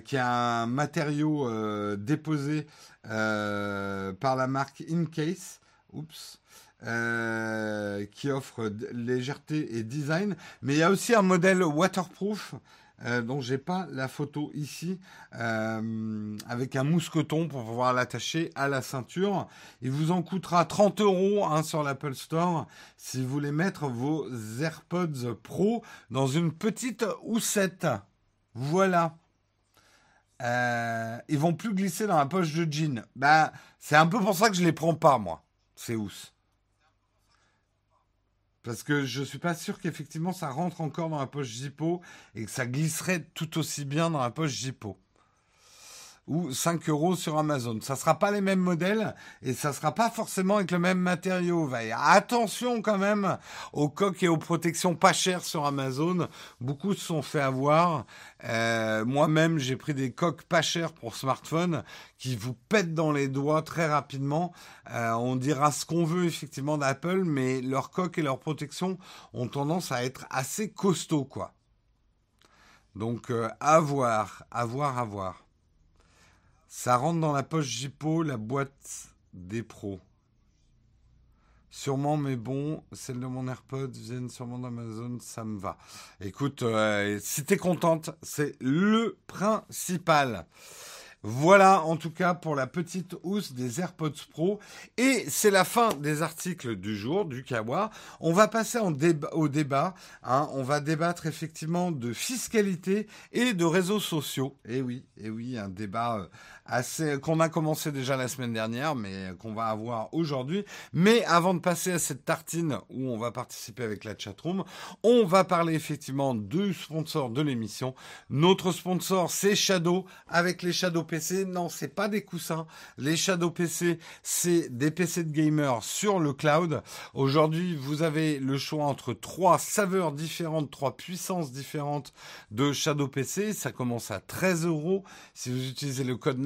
qui est un matériau déposé par la marque Incase. Oups. Euh, qui offre légèreté et design. Mais il y a aussi un modèle waterproof euh, dont j'ai pas la photo ici, euh, avec un mousqueton pour pouvoir l'attacher à la ceinture. Il vous en coûtera 30 euros hein, sur l'Apple Store si vous voulez mettre vos AirPods Pro dans une petite houssette. Voilà. Euh, ils vont plus glisser dans la poche de jean. Ben, c'est un peu pour ça que je les prends pas, moi. C'est housse. Parce que je suis pas sûr qu'effectivement ça rentre encore dans la poche Zippo et que ça glisserait tout aussi bien dans la poche Zippo ou 5 euros sur Amazon. Ça sera pas les mêmes modèles et ça sera pas forcément avec le même matériau. Attention quand même aux coques et aux protections pas chères sur Amazon. Beaucoup se sont fait avoir. Euh, moi-même, j'ai pris des coques pas chères pour smartphone qui vous pètent dans les doigts très rapidement. Euh, on dira ce qu'on veut effectivement d'Apple, mais leurs coques et leurs protections ont tendance à être assez costauds, quoi. Donc, euh, à voir, à voir, à voir. Ça rentre dans la poche Jippo, la boîte des pros. Sûrement, mais bon, celle de mon AirPod viennent sûrement d'Amazon, ça me va. Écoute, euh, si t'es contente, c'est le principal. Voilà en tout cas pour la petite hausse des AirPods Pro. Et c'est la fin des articles du jour du Kawa. On va passer au débat. Hein. On va débattre effectivement de fiscalité et de réseaux sociaux. Eh oui, et eh oui, un débat euh, qu'on a commencé déjà la semaine dernière, mais qu'on va avoir aujourd'hui. Mais avant de passer à cette tartine où on va participer avec la chatroom, on va parler effectivement du sponsor de l'émission. Notre sponsor, c'est Shadow avec les Shadow PC. Non, c'est pas des coussins. Les Shadow PC, c'est des PC de gamers sur le cloud. Aujourd'hui, vous avez le choix entre trois saveurs différentes, trois puissances différentes de Shadow PC. Ça commence à 13 euros. Si vous utilisez le code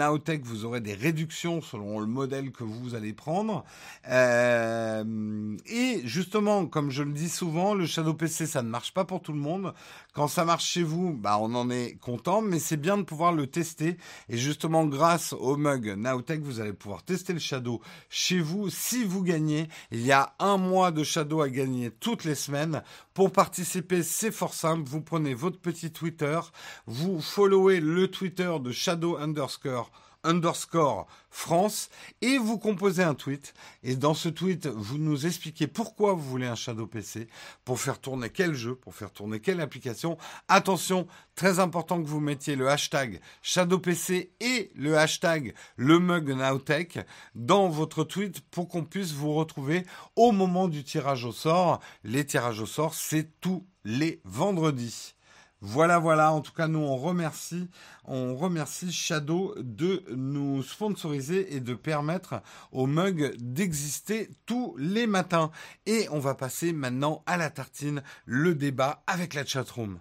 Vous aurez des réductions selon le modèle que vous allez prendre. Euh, et justement, comme je le dis souvent, le Shadow PC, ça ne marche pas pour tout le monde. Quand ça marche chez vous, bah, on en est content, mais c'est bien de pouvoir le tester. Et justement, grâce au mug Nowtech, vous allez pouvoir tester le Shadow chez vous. Si vous gagnez, il y a un mois de Shadow à gagner toutes les semaines. Pour participer, c'est fort simple. Vous prenez votre petit Twitter, vous followez le Twitter de Shadow underscore underscore France et vous composez un tweet. Et dans ce tweet, vous nous expliquez pourquoi vous voulez un Shadow PC, pour faire tourner quel jeu, pour faire tourner quelle application. Attention, très important que vous mettiez le hashtag Shadow PC et le hashtag le mug Nowtech dans votre tweet pour qu'on puisse vous retrouver au moment du tirage au sort. Les tirages au sort, c'est tous les vendredis. Voilà, voilà. En tout cas, nous on remercie, on remercie Shadow de nous sponsoriser et de permettre au mug d'exister tous les matins. Et on va passer maintenant à la tartine, le débat avec la chatroom.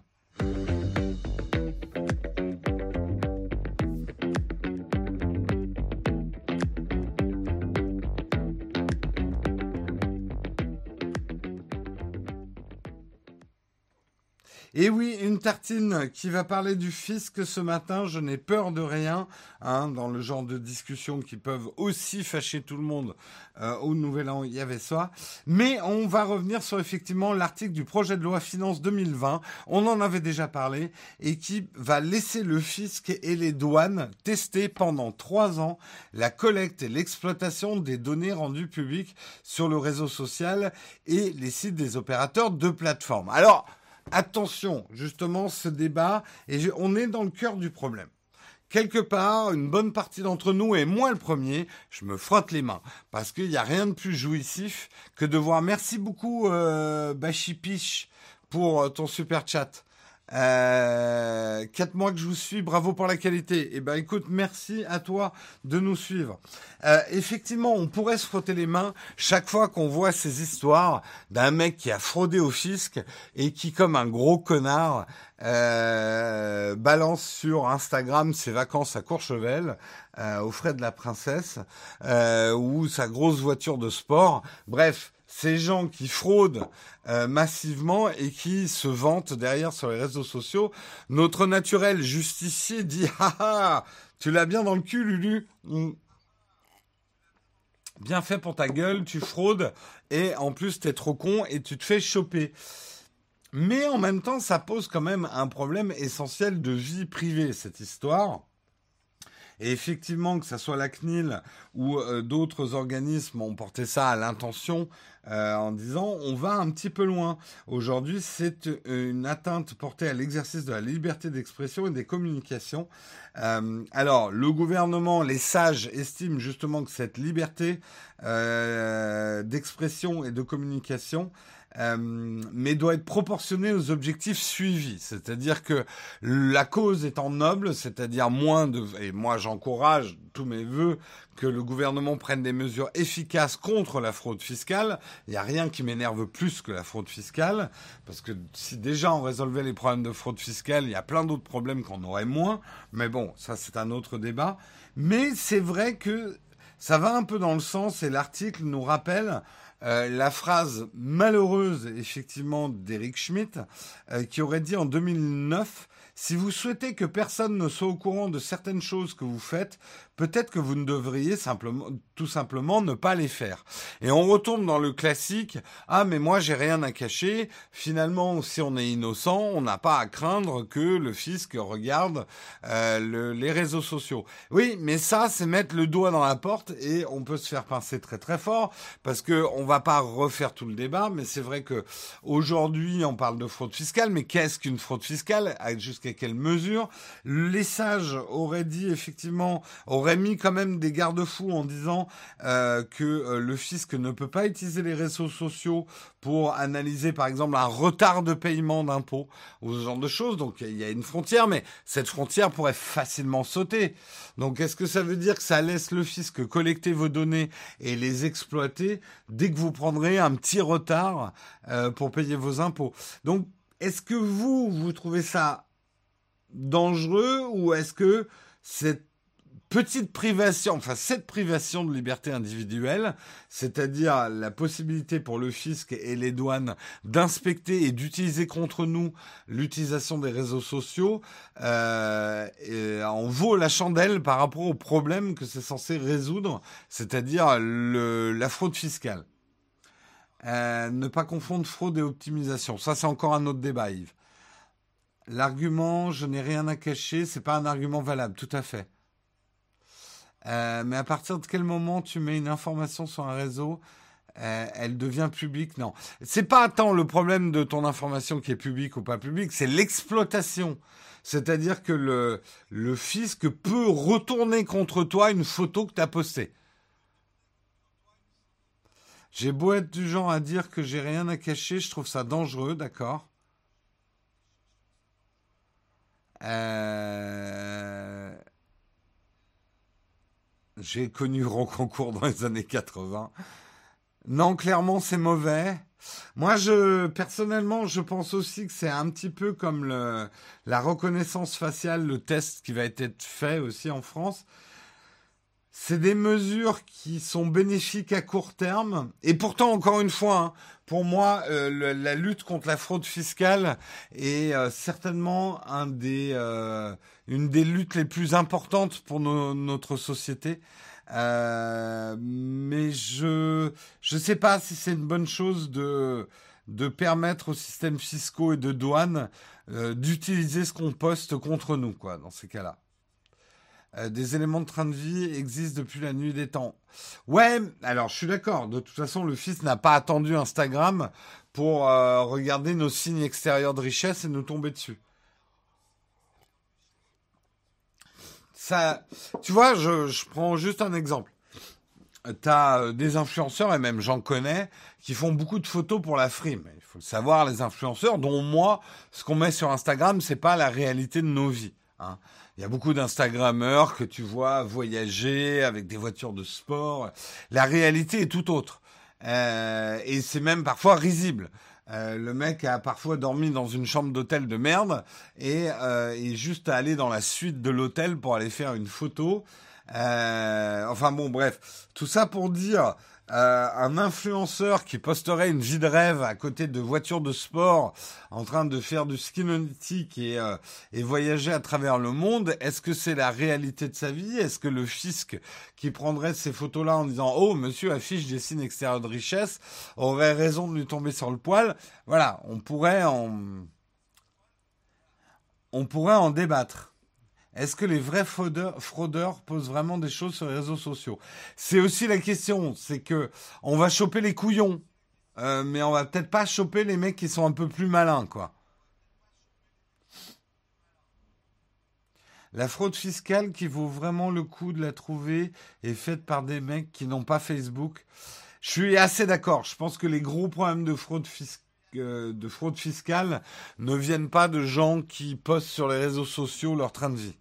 Et oui, une tartine qui va parler du fisc ce matin. Je n'ai peur de rien, hein, dans le genre de discussions qui peuvent aussi fâcher tout le monde. Euh, au Nouvel An, il y avait ça. Mais on va revenir sur effectivement l'article du projet de loi finance 2020. On en avait déjà parlé et qui va laisser le fisc et les douanes tester pendant trois ans la collecte et l'exploitation des données rendues publiques sur le réseau social et les sites des opérateurs de plateforme. Alors, attention, justement, ce débat, et on est dans le cœur du problème. Quelque part, une bonne partie d'entre nous, et moi le premier, je me frotte les mains, parce qu'il n'y a rien de plus jouissif que de voir. Merci beaucoup, euh, pour euh, ton super chat. Euh, quatre mois que je vous suis, bravo pour la qualité. Eh ben, écoute, merci à toi de nous suivre. Euh, effectivement, on pourrait se frotter les mains chaque fois qu'on voit ces histoires d'un mec qui a fraudé au fisc et qui, comme un gros connard, euh, balance sur Instagram ses vacances à Courchevel euh, aux frais de la princesse ou sa grosse voiture de sport. Bref, ces gens qui fraudent euh, massivement et qui se vantent derrière sur les réseaux sociaux. Notre naturel justicier dit ah ah tu l'as bien dans le cul Lulu. Mm. Bien fait pour ta gueule, tu fraudes et en plus t'es trop con et tu te fais choper. Mais en même temps, ça pose quand même un problème essentiel de vie privée cette histoire. Et effectivement, que ce soit la CNIL ou euh, d'autres organismes ont porté ça à l'intention euh, en disant on va un petit peu loin. Aujourd'hui, c'est une atteinte portée à l'exercice de la liberté d'expression et des communications. Euh, alors, le gouvernement, les sages estiment justement que cette liberté d'expression et de communication euh, mais doit être proportionné aux objectifs suivis. C'est-à-dire que la cause étant noble, c'est-à-dire moins de... Et moi j'encourage tous mes voeux que le gouvernement prenne des mesures efficaces contre la fraude fiscale. Il n'y a rien qui m'énerve plus que la fraude fiscale, parce que si déjà on résolvait les problèmes de fraude fiscale, il y a plein d'autres problèmes qu'on aurait moins. Mais bon, ça c'est un autre débat. Mais c'est vrai que ça va un peu dans le sens, et l'article nous rappelle euh, la phrase malheureuse, effectivement, d'Eric Schmidt, euh, qui aurait dit en 2009, si vous souhaitez que personne ne soit au courant de certaines choses que vous faites, peut-être que vous ne devriez simplement, tout simplement ne pas les faire. Et on retourne dans le classique, ah mais moi j'ai rien à cacher, finalement si on est innocent, on n'a pas à craindre que le fisc regarde euh, les réseaux sociaux. Oui, mais ça c'est mettre le doigt dans la porte et on peut se faire pincer très très fort parce que on va pas refaire tout le débat, mais c'est vrai que aujourd'hui on parle de fraude fiscale, mais qu'est-ce qu'une fraude fiscale? Jusqu'à quelle mesure? Les sages auraient dit effectivement, aurait mis quand même des garde-fous en disant euh, que euh, le fisc ne peut pas utiliser les réseaux sociaux pour analyser par exemple un retard de paiement d'impôts ou ce genre de choses. Donc il y a une frontière, mais cette frontière pourrait facilement sauter. Donc est-ce que ça veut dire que ça laisse le fisc collecter vos données et les exploiter dès que vous prendrez un petit retard euh, pour payer vos impôts? Donc est-ce que vous, vous trouvez ça dangereux ou est-ce que cette petite privation, enfin cette privation de liberté individuelle, c'est-à-dire la possibilité pour le fisc et les douanes d'inspecter et d'utiliser contre nous l'utilisation des réseaux sociaux, euh, en vaut la chandelle par rapport au problème que c'est censé résoudre, c'est-à-dire la fraude fiscale. Euh, ne pas confondre fraude et optimisation. Ça, c'est encore un autre débat, Yves. L'argument, je n'ai rien à cacher, c'est pas un argument valable, tout à fait. Euh, mais à partir de quel moment tu mets une information sur un réseau, euh, elle devient publique? Non, c'est pas tant le problème de ton information qui est publique ou pas publique, c'est l'exploitation. C'est-à-dire que le, le fisc peut retourner contre toi une photo que tu as postée. J'ai beau être du genre à dire que j'ai rien à cacher, je trouve ça dangereux, d'accord? Euh... J'ai connu Ronconcourt dans les années 80. Non, clairement, c'est mauvais. Moi, je personnellement, je pense aussi que c'est un petit peu comme le, la reconnaissance faciale, le test qui va être fait aussi en France. C'est des mesures qui sont bénéfiques à court terme. Et pourtant, encore une fois, hein, pour moi, euh, la lutte contre la fraude fiscale est euh, certainement un des, euh, une des luttes les plus importantes pour notre société. Euh, mais je je sais pas si c'est une bonne chose de de permettre aux systèmes fiscaux et de douane euh, d'utiliser ce qu'on poste contre nous, quoi, dans ces cas-là. Euh, des éléments de train de vie existent depuis la nuit des temps. Ouais, alors je suis d'accord. De toute façon, le fils n'a pas attendu Instagram pour regarder nos signes extérieurs de richesse et nous tomber dessus. Tu vois, je, prends juste un exemple. Tu as euh, des influenceurs, et même j'en connais, qui font beaucoup de photos pour la frime. Il faut le savoir, les influenceurs, dont moi, ce qu'on met sur Instagram, c'est pas la réalité de nos vies. Hein. Il y a beaucoup d'Instagrammeurs que tu vois voyager avec des voitures de sport. La réalité est tout autre. Euh, et c'est même parfois risible. Euh, le mec a parfois dormi dans une chambre d'hôtel de merde et euh, est juste allé dans la suite de l'hôtel pour aller faire une photo. Euh, enfin bon, bref, tout ça pour dire euh, un influenceur qui posterait une vie de rêve à côté de voitures de sport en train de faire du ski nautique et, euh, et voyager à travers le monde, est-ce que c'est la réalité de sa vie? Est-ce que le fisc qui prendrait ces photos-là en disant « Oh, monsieur affiche des signes extérieurs de richesse » aurait raison de lui tomber sur le poil Voilà, on pourrait en... On pourrait en débattre. Est-ce que les vrais fraudeurs, posent vraiment des choses sur les réseaux sociaux? C'est aussi la question, c'est que on va choper les couillons, euh, mais on va peut-être pas choper les mecs qui sont un peu plus malins, quoi. La fraude fiscale qui vaut vraiment le coup de la trouver est faite par des mecs qui n'ont pas Facebook. Je suis assez d'accord. Je pense que les gros problèmes de fraude fraude fiscale ne viennent pas de gens qui postent sur les réseaux sociaux leur train de vie.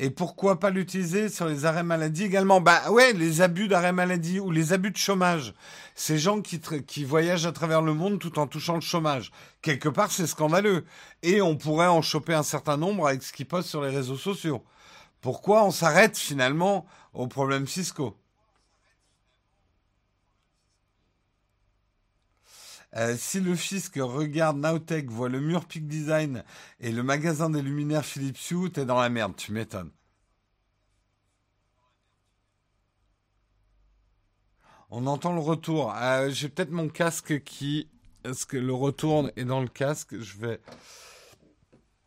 Et pourquoi pas l'utiliser sur les arrêts maladie également? Bah ouais, les abus d'arrêt maladie ou les abus de chômage. Ces gens qui, qui voyagent à travers le monde tout en touchant le chômage. Quelque part, c'est scandaleux. Et on pourrait en choper un certain nombre avec ce qu'ils postent sur les réseaux sociaux. Pourquoi on s'arrête finalement aux problèmes fiscaux? Euh, si le fisc regarde Nowtech, voit le mur Peak Design et le magasin des luminaires Philips Hue, t'es dans la merde, tu m'étonnes. On entend le retour. Euh, j'ai peut-être mon casque qui... Est-ce que le retour est dans le casque? Je vais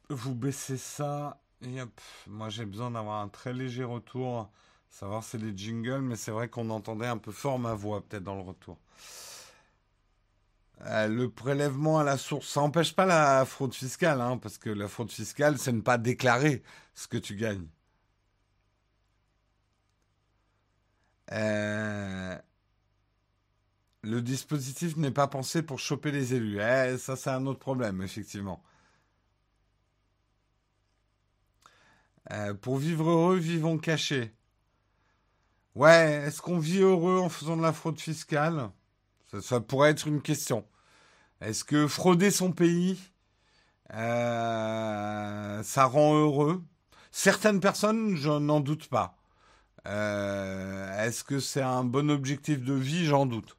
vous baisser ça. Hop. Moi, j'ai besoin d'avoir un très léger retour. Savoir c'est des jingles, mais c'est vrai qu'on entendait un peu fort ma voix peut-être dans le retour. Euh, le prélèvement à la source, ça n'empêche pas la fraude fiscale, hein, parce que la fraude fiscale, c'est ne pas déclarer ce que tu gagnes. Euh, le dispositif n'est pas pensé pour choper les élus. Eh, ça, c'est un autre problème, effectivement. Euh, pour vivre heureux, vivons cachés. Ouais, est-ce qu'on vit heureux en faisant de la fraude fiscale? Ça, pourrait être une question. Est-ce que frauder son pays, euh, ça rend heureux? Certaines personnes, je n'en doute pas. Euh, est-ce que c'est un bon objectif de vie? J'en doute.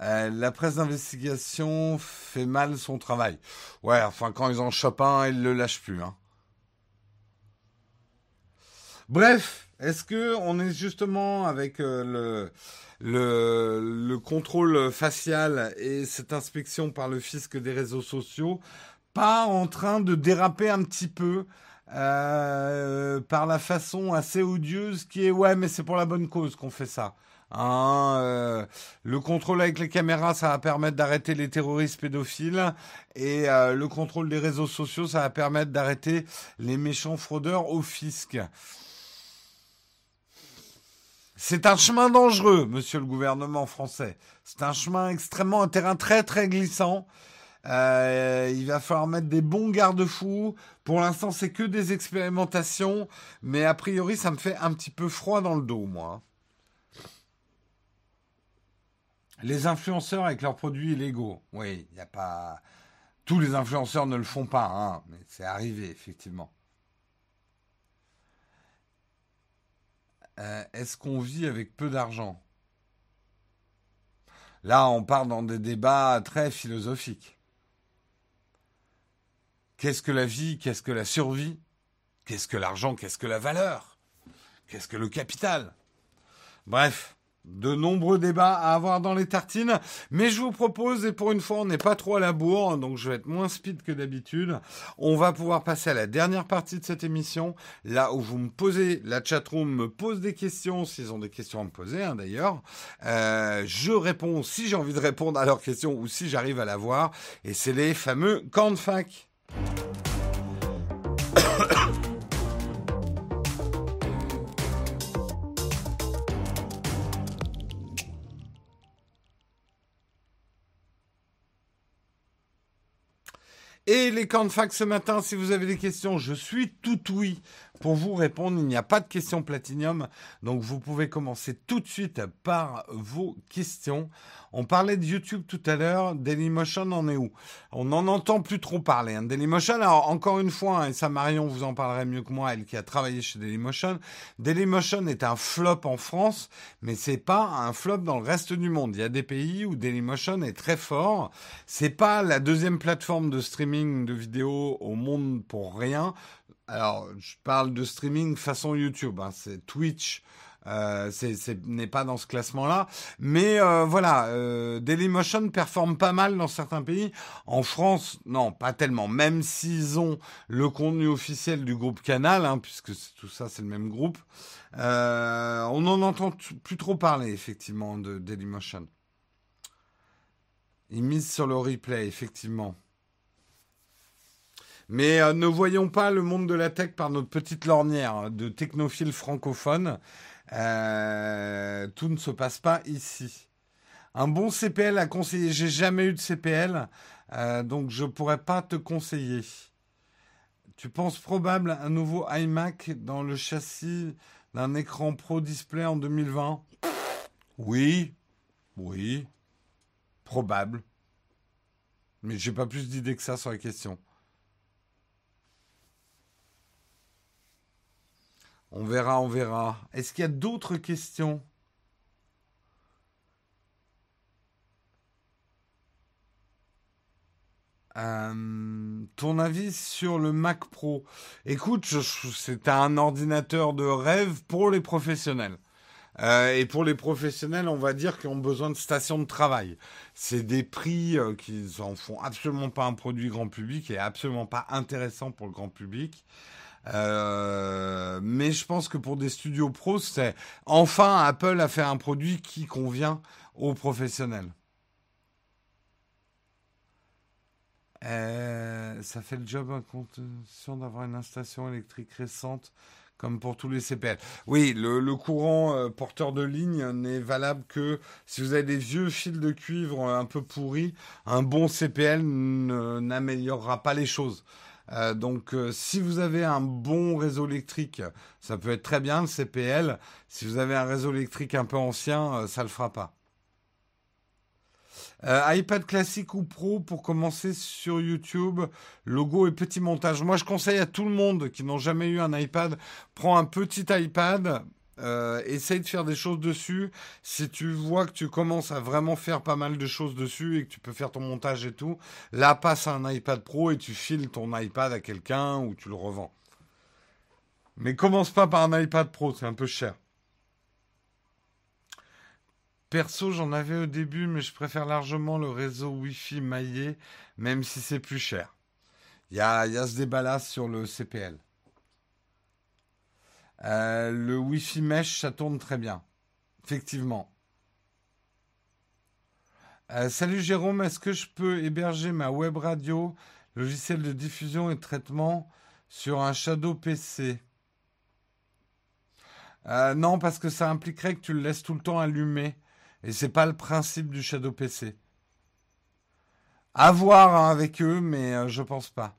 Euh, la presse d'investigation fait mal son travail. Ouais, enfin quand ils en chopent un, ils le lâchent plus. Hein. Bref, est-ce que on est justement avec euh, le, le, contrôle facial et cette inspection par le fisc des réseaux sociaux pas en train de déraper un petit peu euh, par la façon assez odieuse qui est ouais mais c'est pour la bonne cause qu'on fait ça. Hein, euh, le contrôle avec les caméras, ça va permettre d'arrêter les terroristes pédophiles. Et le contrôle des réseaux sociaux, ça va permettre d'arrêter les méchants fraudeurs au fisc. C'est un chemin dangereux, monsieur le gouvernement français. C'est un chemin extrêmement, un terrain très très glissant. Euh, il va falloir mettre des bons garde-fous. Pour l'instant, c'est que des expérimentations, mais a priori, ça me fait un petit peu froid dans le dos, moi. Les influenceurs avec leurs produits illégaux. Oui, il n'y a pas. Tous les influenceurs ne le font pas, hein, mais c'est arrivé, effectivement. Euh, est-ce qu'on vit avec peu d'argent? Là, on part dans des débats très philosophiques. Qu'est-ce que la vie? Qu'est-ce que la survie? Qu'est-ce que l'argent? Qu'est-ce que la valeur? Qu'est-ce que le capital? Bref, de nombreux débats à avoir dans les tartines, mais je vous propose, et pour une fois on n'est pas trop à la bourre, donc je vais être moins speed que d'habitude, on va pouvoir passer à la dernière partie de cette émission, là où vous me posez, la chatroom me pose des questions, s'ils ont des questions à me poser hein, d'ailleurs, euh, je réponds si j'ai envie de répondre à leurs questions ou si j'arrive à la voir, et c'est les fameux camps. Et les camps de fac ce matin, si vous avez des questions, je suis tout oui pour vous répondre. Il n'y a pas de questions platinium, donc vous pouvez commencer tout de suite par vos questions. On parlait de YouTube tout à l'heure. Dailymotion en est où? On n'en entend plus trop parler. Hein. Dailymotion, alors encore une fois, hein, et ça Marion vous en parlerait mieux que moi, elle qui a travaillé chez Dailymotion. Dailymotion est un flop en France, mais c'est pas un flop dans le reste du monde. Il y a des pays où Dailymotion est très fort. C'est pas la deuxième plateforme de streaming de vidéos au monde pour rien. Alors, je parle de streaming façon YouTube. Hein. C'est Twitch euh, c'est n'est pas dans ce classement-là. Mais euh, voilà, euh, Dailymotion performe pas mal dans certains pays. En France, non, pas tellement. Même s'ils ont le contenu officiel du groupe Canal, hein, puisque tout ça c'est le même groupe, on n'en entend plus trop parler effectivement de Dailymotion. Ils misent sur le replay, effectivement. Mais euh, ne voyons pas le monde de la tech par notre petite lornière de technophiles francophones. Euh, tout ne se passe pas ici. Un bon CPL à conseiller. J'ai jamais eu de CPL, euh, donc je pourrais pas te conseiller. Tu penses probable un nouveau iMac dans le châssis d'un écran Pro Display en 2020 Oui, oui, probable. Mais j'ai pas plus d'idées que ça sur la question. On verra, on verra. Est-ce qu'il y a d'autres questions? Euh, ton avis sur le Mac Pro? Écoute, c'est un ordinateur de rêve pour les professionnels. Euh, et pour les professionnels, on va dire qu'ils ont besoin de stations de travail. C'est des prix euh, qui en font absolument pas un produit grand public et absolument pas intéressant pour le grand public. Euh, mais je pense que pour des studios pro, c'est enfin Apple a fait un produit qui convient aux professionnels. Euh, ça fait le job en condition d'avoir une installation électrique récente comme pour tous les CPL. Oui, le, courant euh, porteur de ligne n'est valable que si vous avez des vieux fils de cuivre un peu pourris, un bon CPL n'améliorera pas les choses. Euh, donc, si vous avez un bon réseau électrique, ça peut être très bien le CPL. Si vous avez un réseau électrique un peu ancien, ça le fera pas. Euh, iPad classique ou pro pour commencer sur YouTube, logo et petit montage. Moi, je conseille à tout le monde qui n'ont jamais eu un iPad, prends un petit iPad, euh, essaye de faire des choses dessus. Si tu vois que tu commences à vraiment faire pas mal de choses dessus et que tu peux faire ton montage et tout, là passe un iPad Pro et tu files ton iPad à quelqu'un ou tu le revends. Mais commence pas par un iPad Pro, c'est un peu cher. Perso, j'en avais au début, mais je préfère largement le réseau Wi-Fi maillé, même si c'est plus cher. Il y a, ce débat-là sur le CPL. Euh, le Wi-Fi mesh, ça tourne très bien. Effectivement. Euh, salut Jérôme, est-ce que je peux héberger ma web radio, logiciel de diffusion et de traitement sur un Shadow PC euh, Non, parce que ça impliquerait que tu le laisses tout le temps allumé. Et c'est pas le principe du Shadow PC. À voir hein, avec eux, mais je pense pas.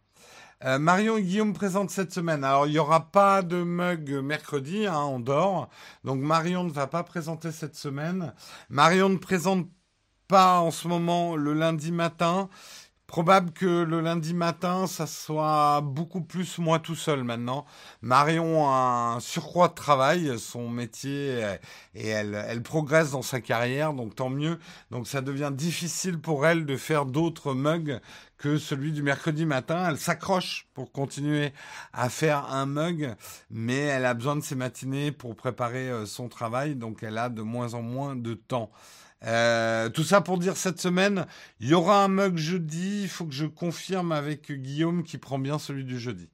Euh, Marion et Guillaume présentent cette semaine. Alors, il n'y aura pas de mug mercredi, hein, on dort. Donc, Marion ne va pas présenter cette semaine. Marion ne présente pas en ce moment le lundi matin. Probable que le lundi matin, ça soit beaucoup plus moi tout seul maintenant. Marion a un surcroît de travail, son métier, et elle, elle progresse dans sa carrière, donc tant mieux. Donc ça devient difficile pour elle de faire d'autres mugs que celui du mercredi matin. Elle s'accroche pour continuer à faire un mug, mais elle a besoin de ses matinées pour préparer euh, son travail, donc elle a de moins en moins de temps. Euh, tout ça pour dire cette semaine, il y aura un mug jeudi. Il faut que je confirme avec Guillaume qui prend bien celui du jeudi.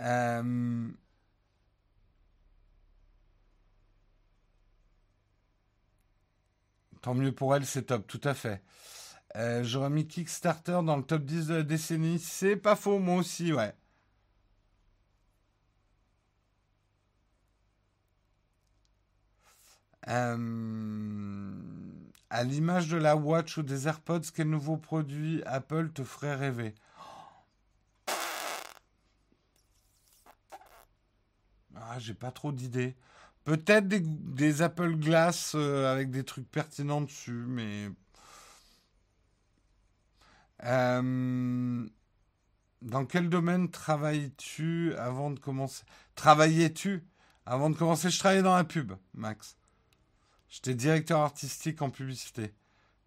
Euh, tant mieux pour elle, c'est top, tout à fait. Euh, j'aurais mis Kickstarter dans le top 10 de la décennie. C'est pas faux, moi aussi, ouais. Euh, à l'image de la Watch ou des AirPods, quel nouveau produit Apple te ferait rêver? Ah, j'ai pas trop d'idées. Peut-être des, Apple Glass euh, avec des trucs pertinents dessus, mais. Euh, dans quel domaine travailles-tu avant de commencer Travaillais-tu avant de commencer? Je travaillais dans la pub, Max. J'étais directeur artistique en publicité.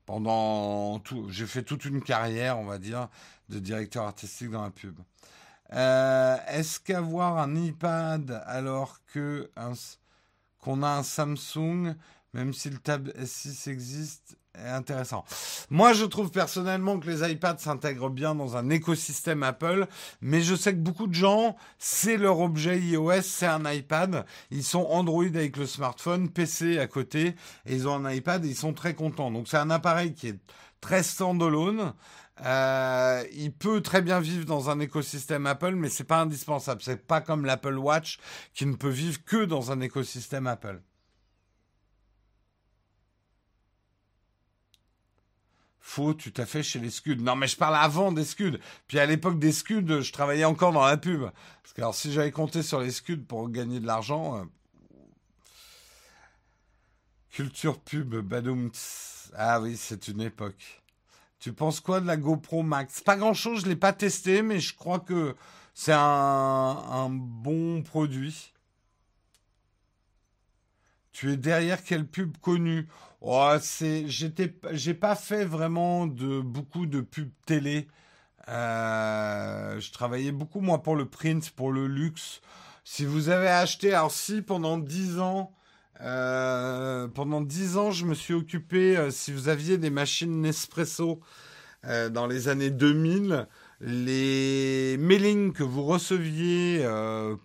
Pendant tout, j'ai fait toute une carrière, on va dire, de directeur artistique dans la pub. Euh, est-ce qu'avoir un iPad alors que qu'on a un Samsung, même si le Tab S6 existe, intéressant. Moi, je trouve personnellement que les iPads s'intègrent bien dans un écosystème Apple, mais je sais que beaucoup de gens, c'est leur objet iOS, c'est un iPad. Ils sont Android avec le smartphone, PC à côté, et ils ont un iPad et ils sont très contents. Donc c'est un appareil qui est très standalone. Euh, il peut très bien vivre dans un écosystème Apple, mais c'est pas indispensable. C'est pas comme l'Apple Watch qui ne peut vivre que dans un écosystème Apple. Faux, tu t'as fait chez les Scuds. Non, mais je parle avant des Scuds. Puis à l'époque des Scuds, je travaillais encore dans la pub. Parce que alors, si j'avais compté sur les Scuds pour gagner de l'argent. Euh, culture pub, badoum. Ah oui, c'est une époque. Tu penses quoi de la GoPro Max? Pas grand chose, je l'ai pas testé, mais je crois que c'est un bon produit. Tu es derrière quelle pub connue? Oh, c'est, j'étais, j'ai pas fait vraiment de beaucoup de pubs télé. Euh, je travaillais beaucoup moi pour le print, pour le luxe. Si vous avez acheté, alors si pendant 10 ans, euh, pendant 10 ans, je me suis occupé, euh, si vous aviez des machines Nespresso dans les années 2000, les mailings que vous receviez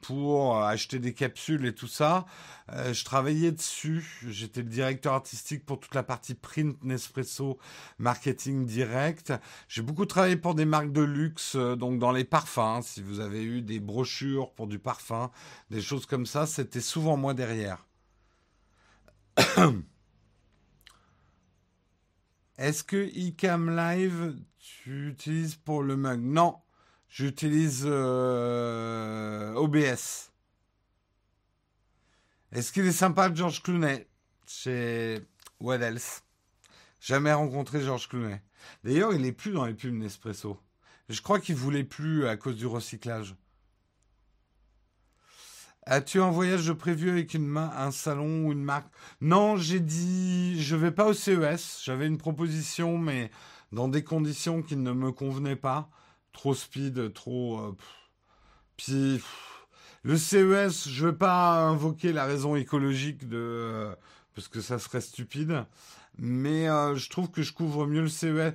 pour acheter des capsules et tout ça, je travaillais dessus. J'étais le directeur artistique pour toute la partie print Nespresso, marketing direct. J'ai beaucoup travaillé pour des marques de luxe, donc dans les parfums. Si vous avez eu des brochures pour du parfum, des choses comme ça, c'était souvent moi derrière. Est-ce que iCam Live, tu utilises pour le mug Non, j'utilise euh, OBS. Est-ce qu'il est sympa, George Clooney? C'est What else? Jamais rencontré George Clooney. D'ailleurs, il n'est plus dans les pubs Nespresso. Je crois qu'il voulait plus à cause du recyclage. As-tu un voyage prévu avec une main, un salon ou une marque? Non, j'ai dit je vais pas au CES. J'avais une proposition, mais dans des conditions qui ne me convenaient pas. Trop speed, trop. Euh, puis le CES, je vais pas invoquer la raison écologique de euh, parce que ça serait stupide. Mais euh, je trouve que je couvre mieux le CES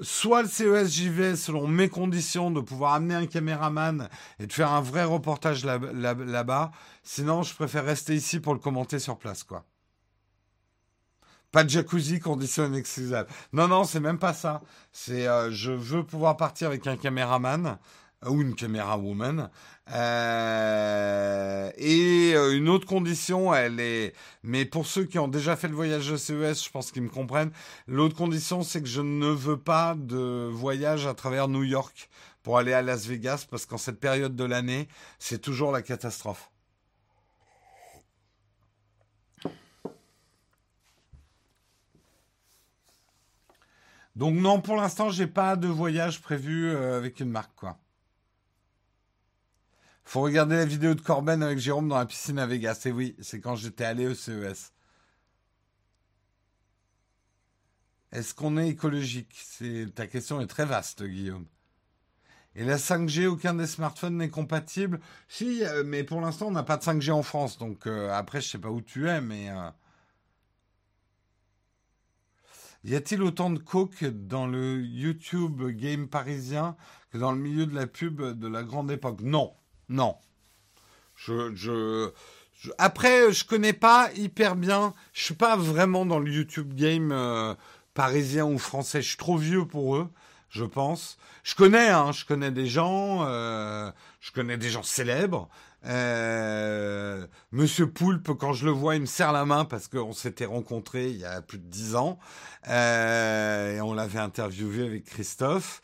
soit le CES j'y vais selon mes conditions de pouvoir amener un caméraman et de faire un vrai reportage là-bas. Sinon, je préfère rester ici pour le commenter sur place, quoi. Pas de jacuzzi, condition inexcusable. Non, non, c'est même pas ça. C'est, euh, je veux pouvoir partir avec un caméraman ou une caméra woman. Euh, et euh, une autre condition, elle est, mais pour ceux qui ont déjà fait le voyage de CES, je pense qu'ils me comprennent. L'autre condition, c'est que je ne veux pas de voyage à travers New York pour aller à Las Vegas, parce qu'en cette période de l'année, c'est toujours la catastrophe. Donc non, pour l'instant, j'ai pas de voyage prévu euh, avec une marque, quoi. Faut regarder la vidéo de Corben avec Jérôme dans la piscine à Vegas. Et oui, c'est quand j'étais allé au CES. Est-ce qu'on est écologique? Ta question est très vaste, Guillaume. Et la 5G, aucun des smartphones n'est compatible? Si, euh, mais pour l'instant, on n'a pas de 5G en France. Donc euh, après, je sais pas où tu es, mais. Y a-t-il autant de coke dans le YouTube game parisien que dans le milieu de la pub de la grande époque? Non. Non. Je, je, après, je connais pas hyper bien. Je suis pas vraiment dans le YouTube game euh, parisien ou français. Je suis trop vieux pour eux, je pense. Je connais, hein, je connais des gens. Euh, je connais des gens célèbres. Euh, Monsieur Poulpe, quand je le vois, il me serre la main parce qu'on s'était rencontrés il y a plus de dix ans et on l'avait interviewé avec Christophe.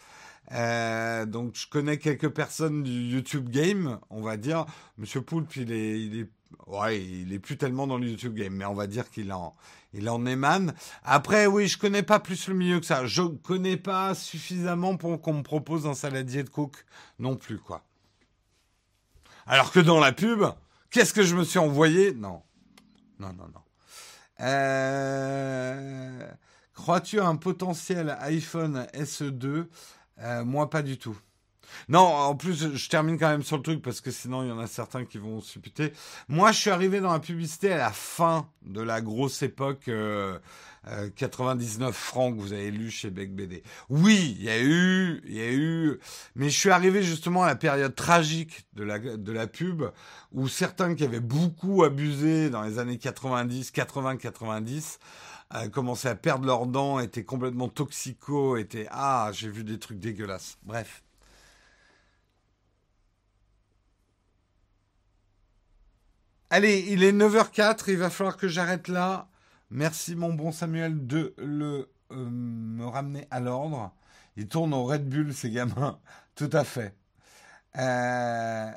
Euh, donc je connais quelques personnes du YouTube Game, on va dire. Monsieur Poulpe, il est, il est, ouais, il est plus tellement dans le YouTube Game, mais on va dire qu'il en, il en émane. Après, oui, je connais pas plus le milieu que ça. Je connais pas suffisamment pour qu'on me propose un saladier de coke non plus, quoi. Alors que dans la pub, qu'est-ce que je me suis envoyé Non, non, non, non. Euh... Crois-tu à un potentiel iPhone SE2 euh, moi, pas du tout. Non, en plus, je termine quand même sur le truc parce que sinon, il y en a certains qui vont supputer. Moi, je suis arrivé dans la publicité à la fin de la grosse époque 99 euh, euh, francs que vous avez lu chez Beck BD. Oui, il y a eu, il y a eu, mais je suis arrivé justement à la période tragique de la, de la pub où certains qui avaient beaucoup abusé dans les années 90, 80, 90, euh, commençaient à perdre leurs dents, étaient complètement toxicaux, étaient... Ah, j'ai vu des trucs dégueulasses. Bref. Allez, il est 9h04, il va falloir que j'arrête là. Merci mon bon Samuel de le euh, me ramener à l'ordre. Ils tournent au Red Bull, ces gamins. Tout à fait. Euh,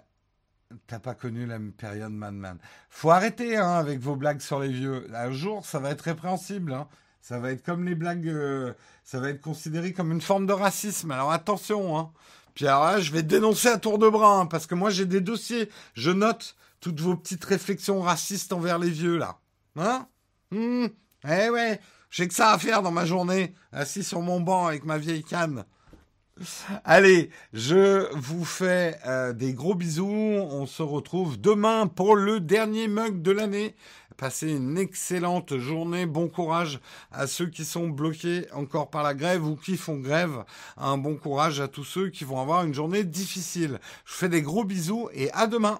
T'as pas connu la période Madman. Faut arrêter hein, avec vos blagues sur les vieux. Un jour, ça va être répréhensible. Hein. Ça va être comme les blagues. Euh, ça va être considéré comme une forme de racisme. Alors attention. Hein. Puis alors là, je vais dénoncer à tour de bras. Hein, parce que moi, j'ai des dossiers. Je note toutes vos petites réflexions racistes envers les vieux, là. Hein? Mmh. Eh ouais. J'ai que ça à faire dans ma journée. Assis sur mon banc avec ma vieille canne. Allez, je vous fais euh, des gros bisous. On se retrouve demain pour le dernier mug de l'année. Passez une excellente journée. Bon courage à ceux qui sont bloqués encore par la grève ou qui font grève. Un bon courage à tous ceux qui vont avoir une journée difficile. Je vous fais des gros bisous et à demain.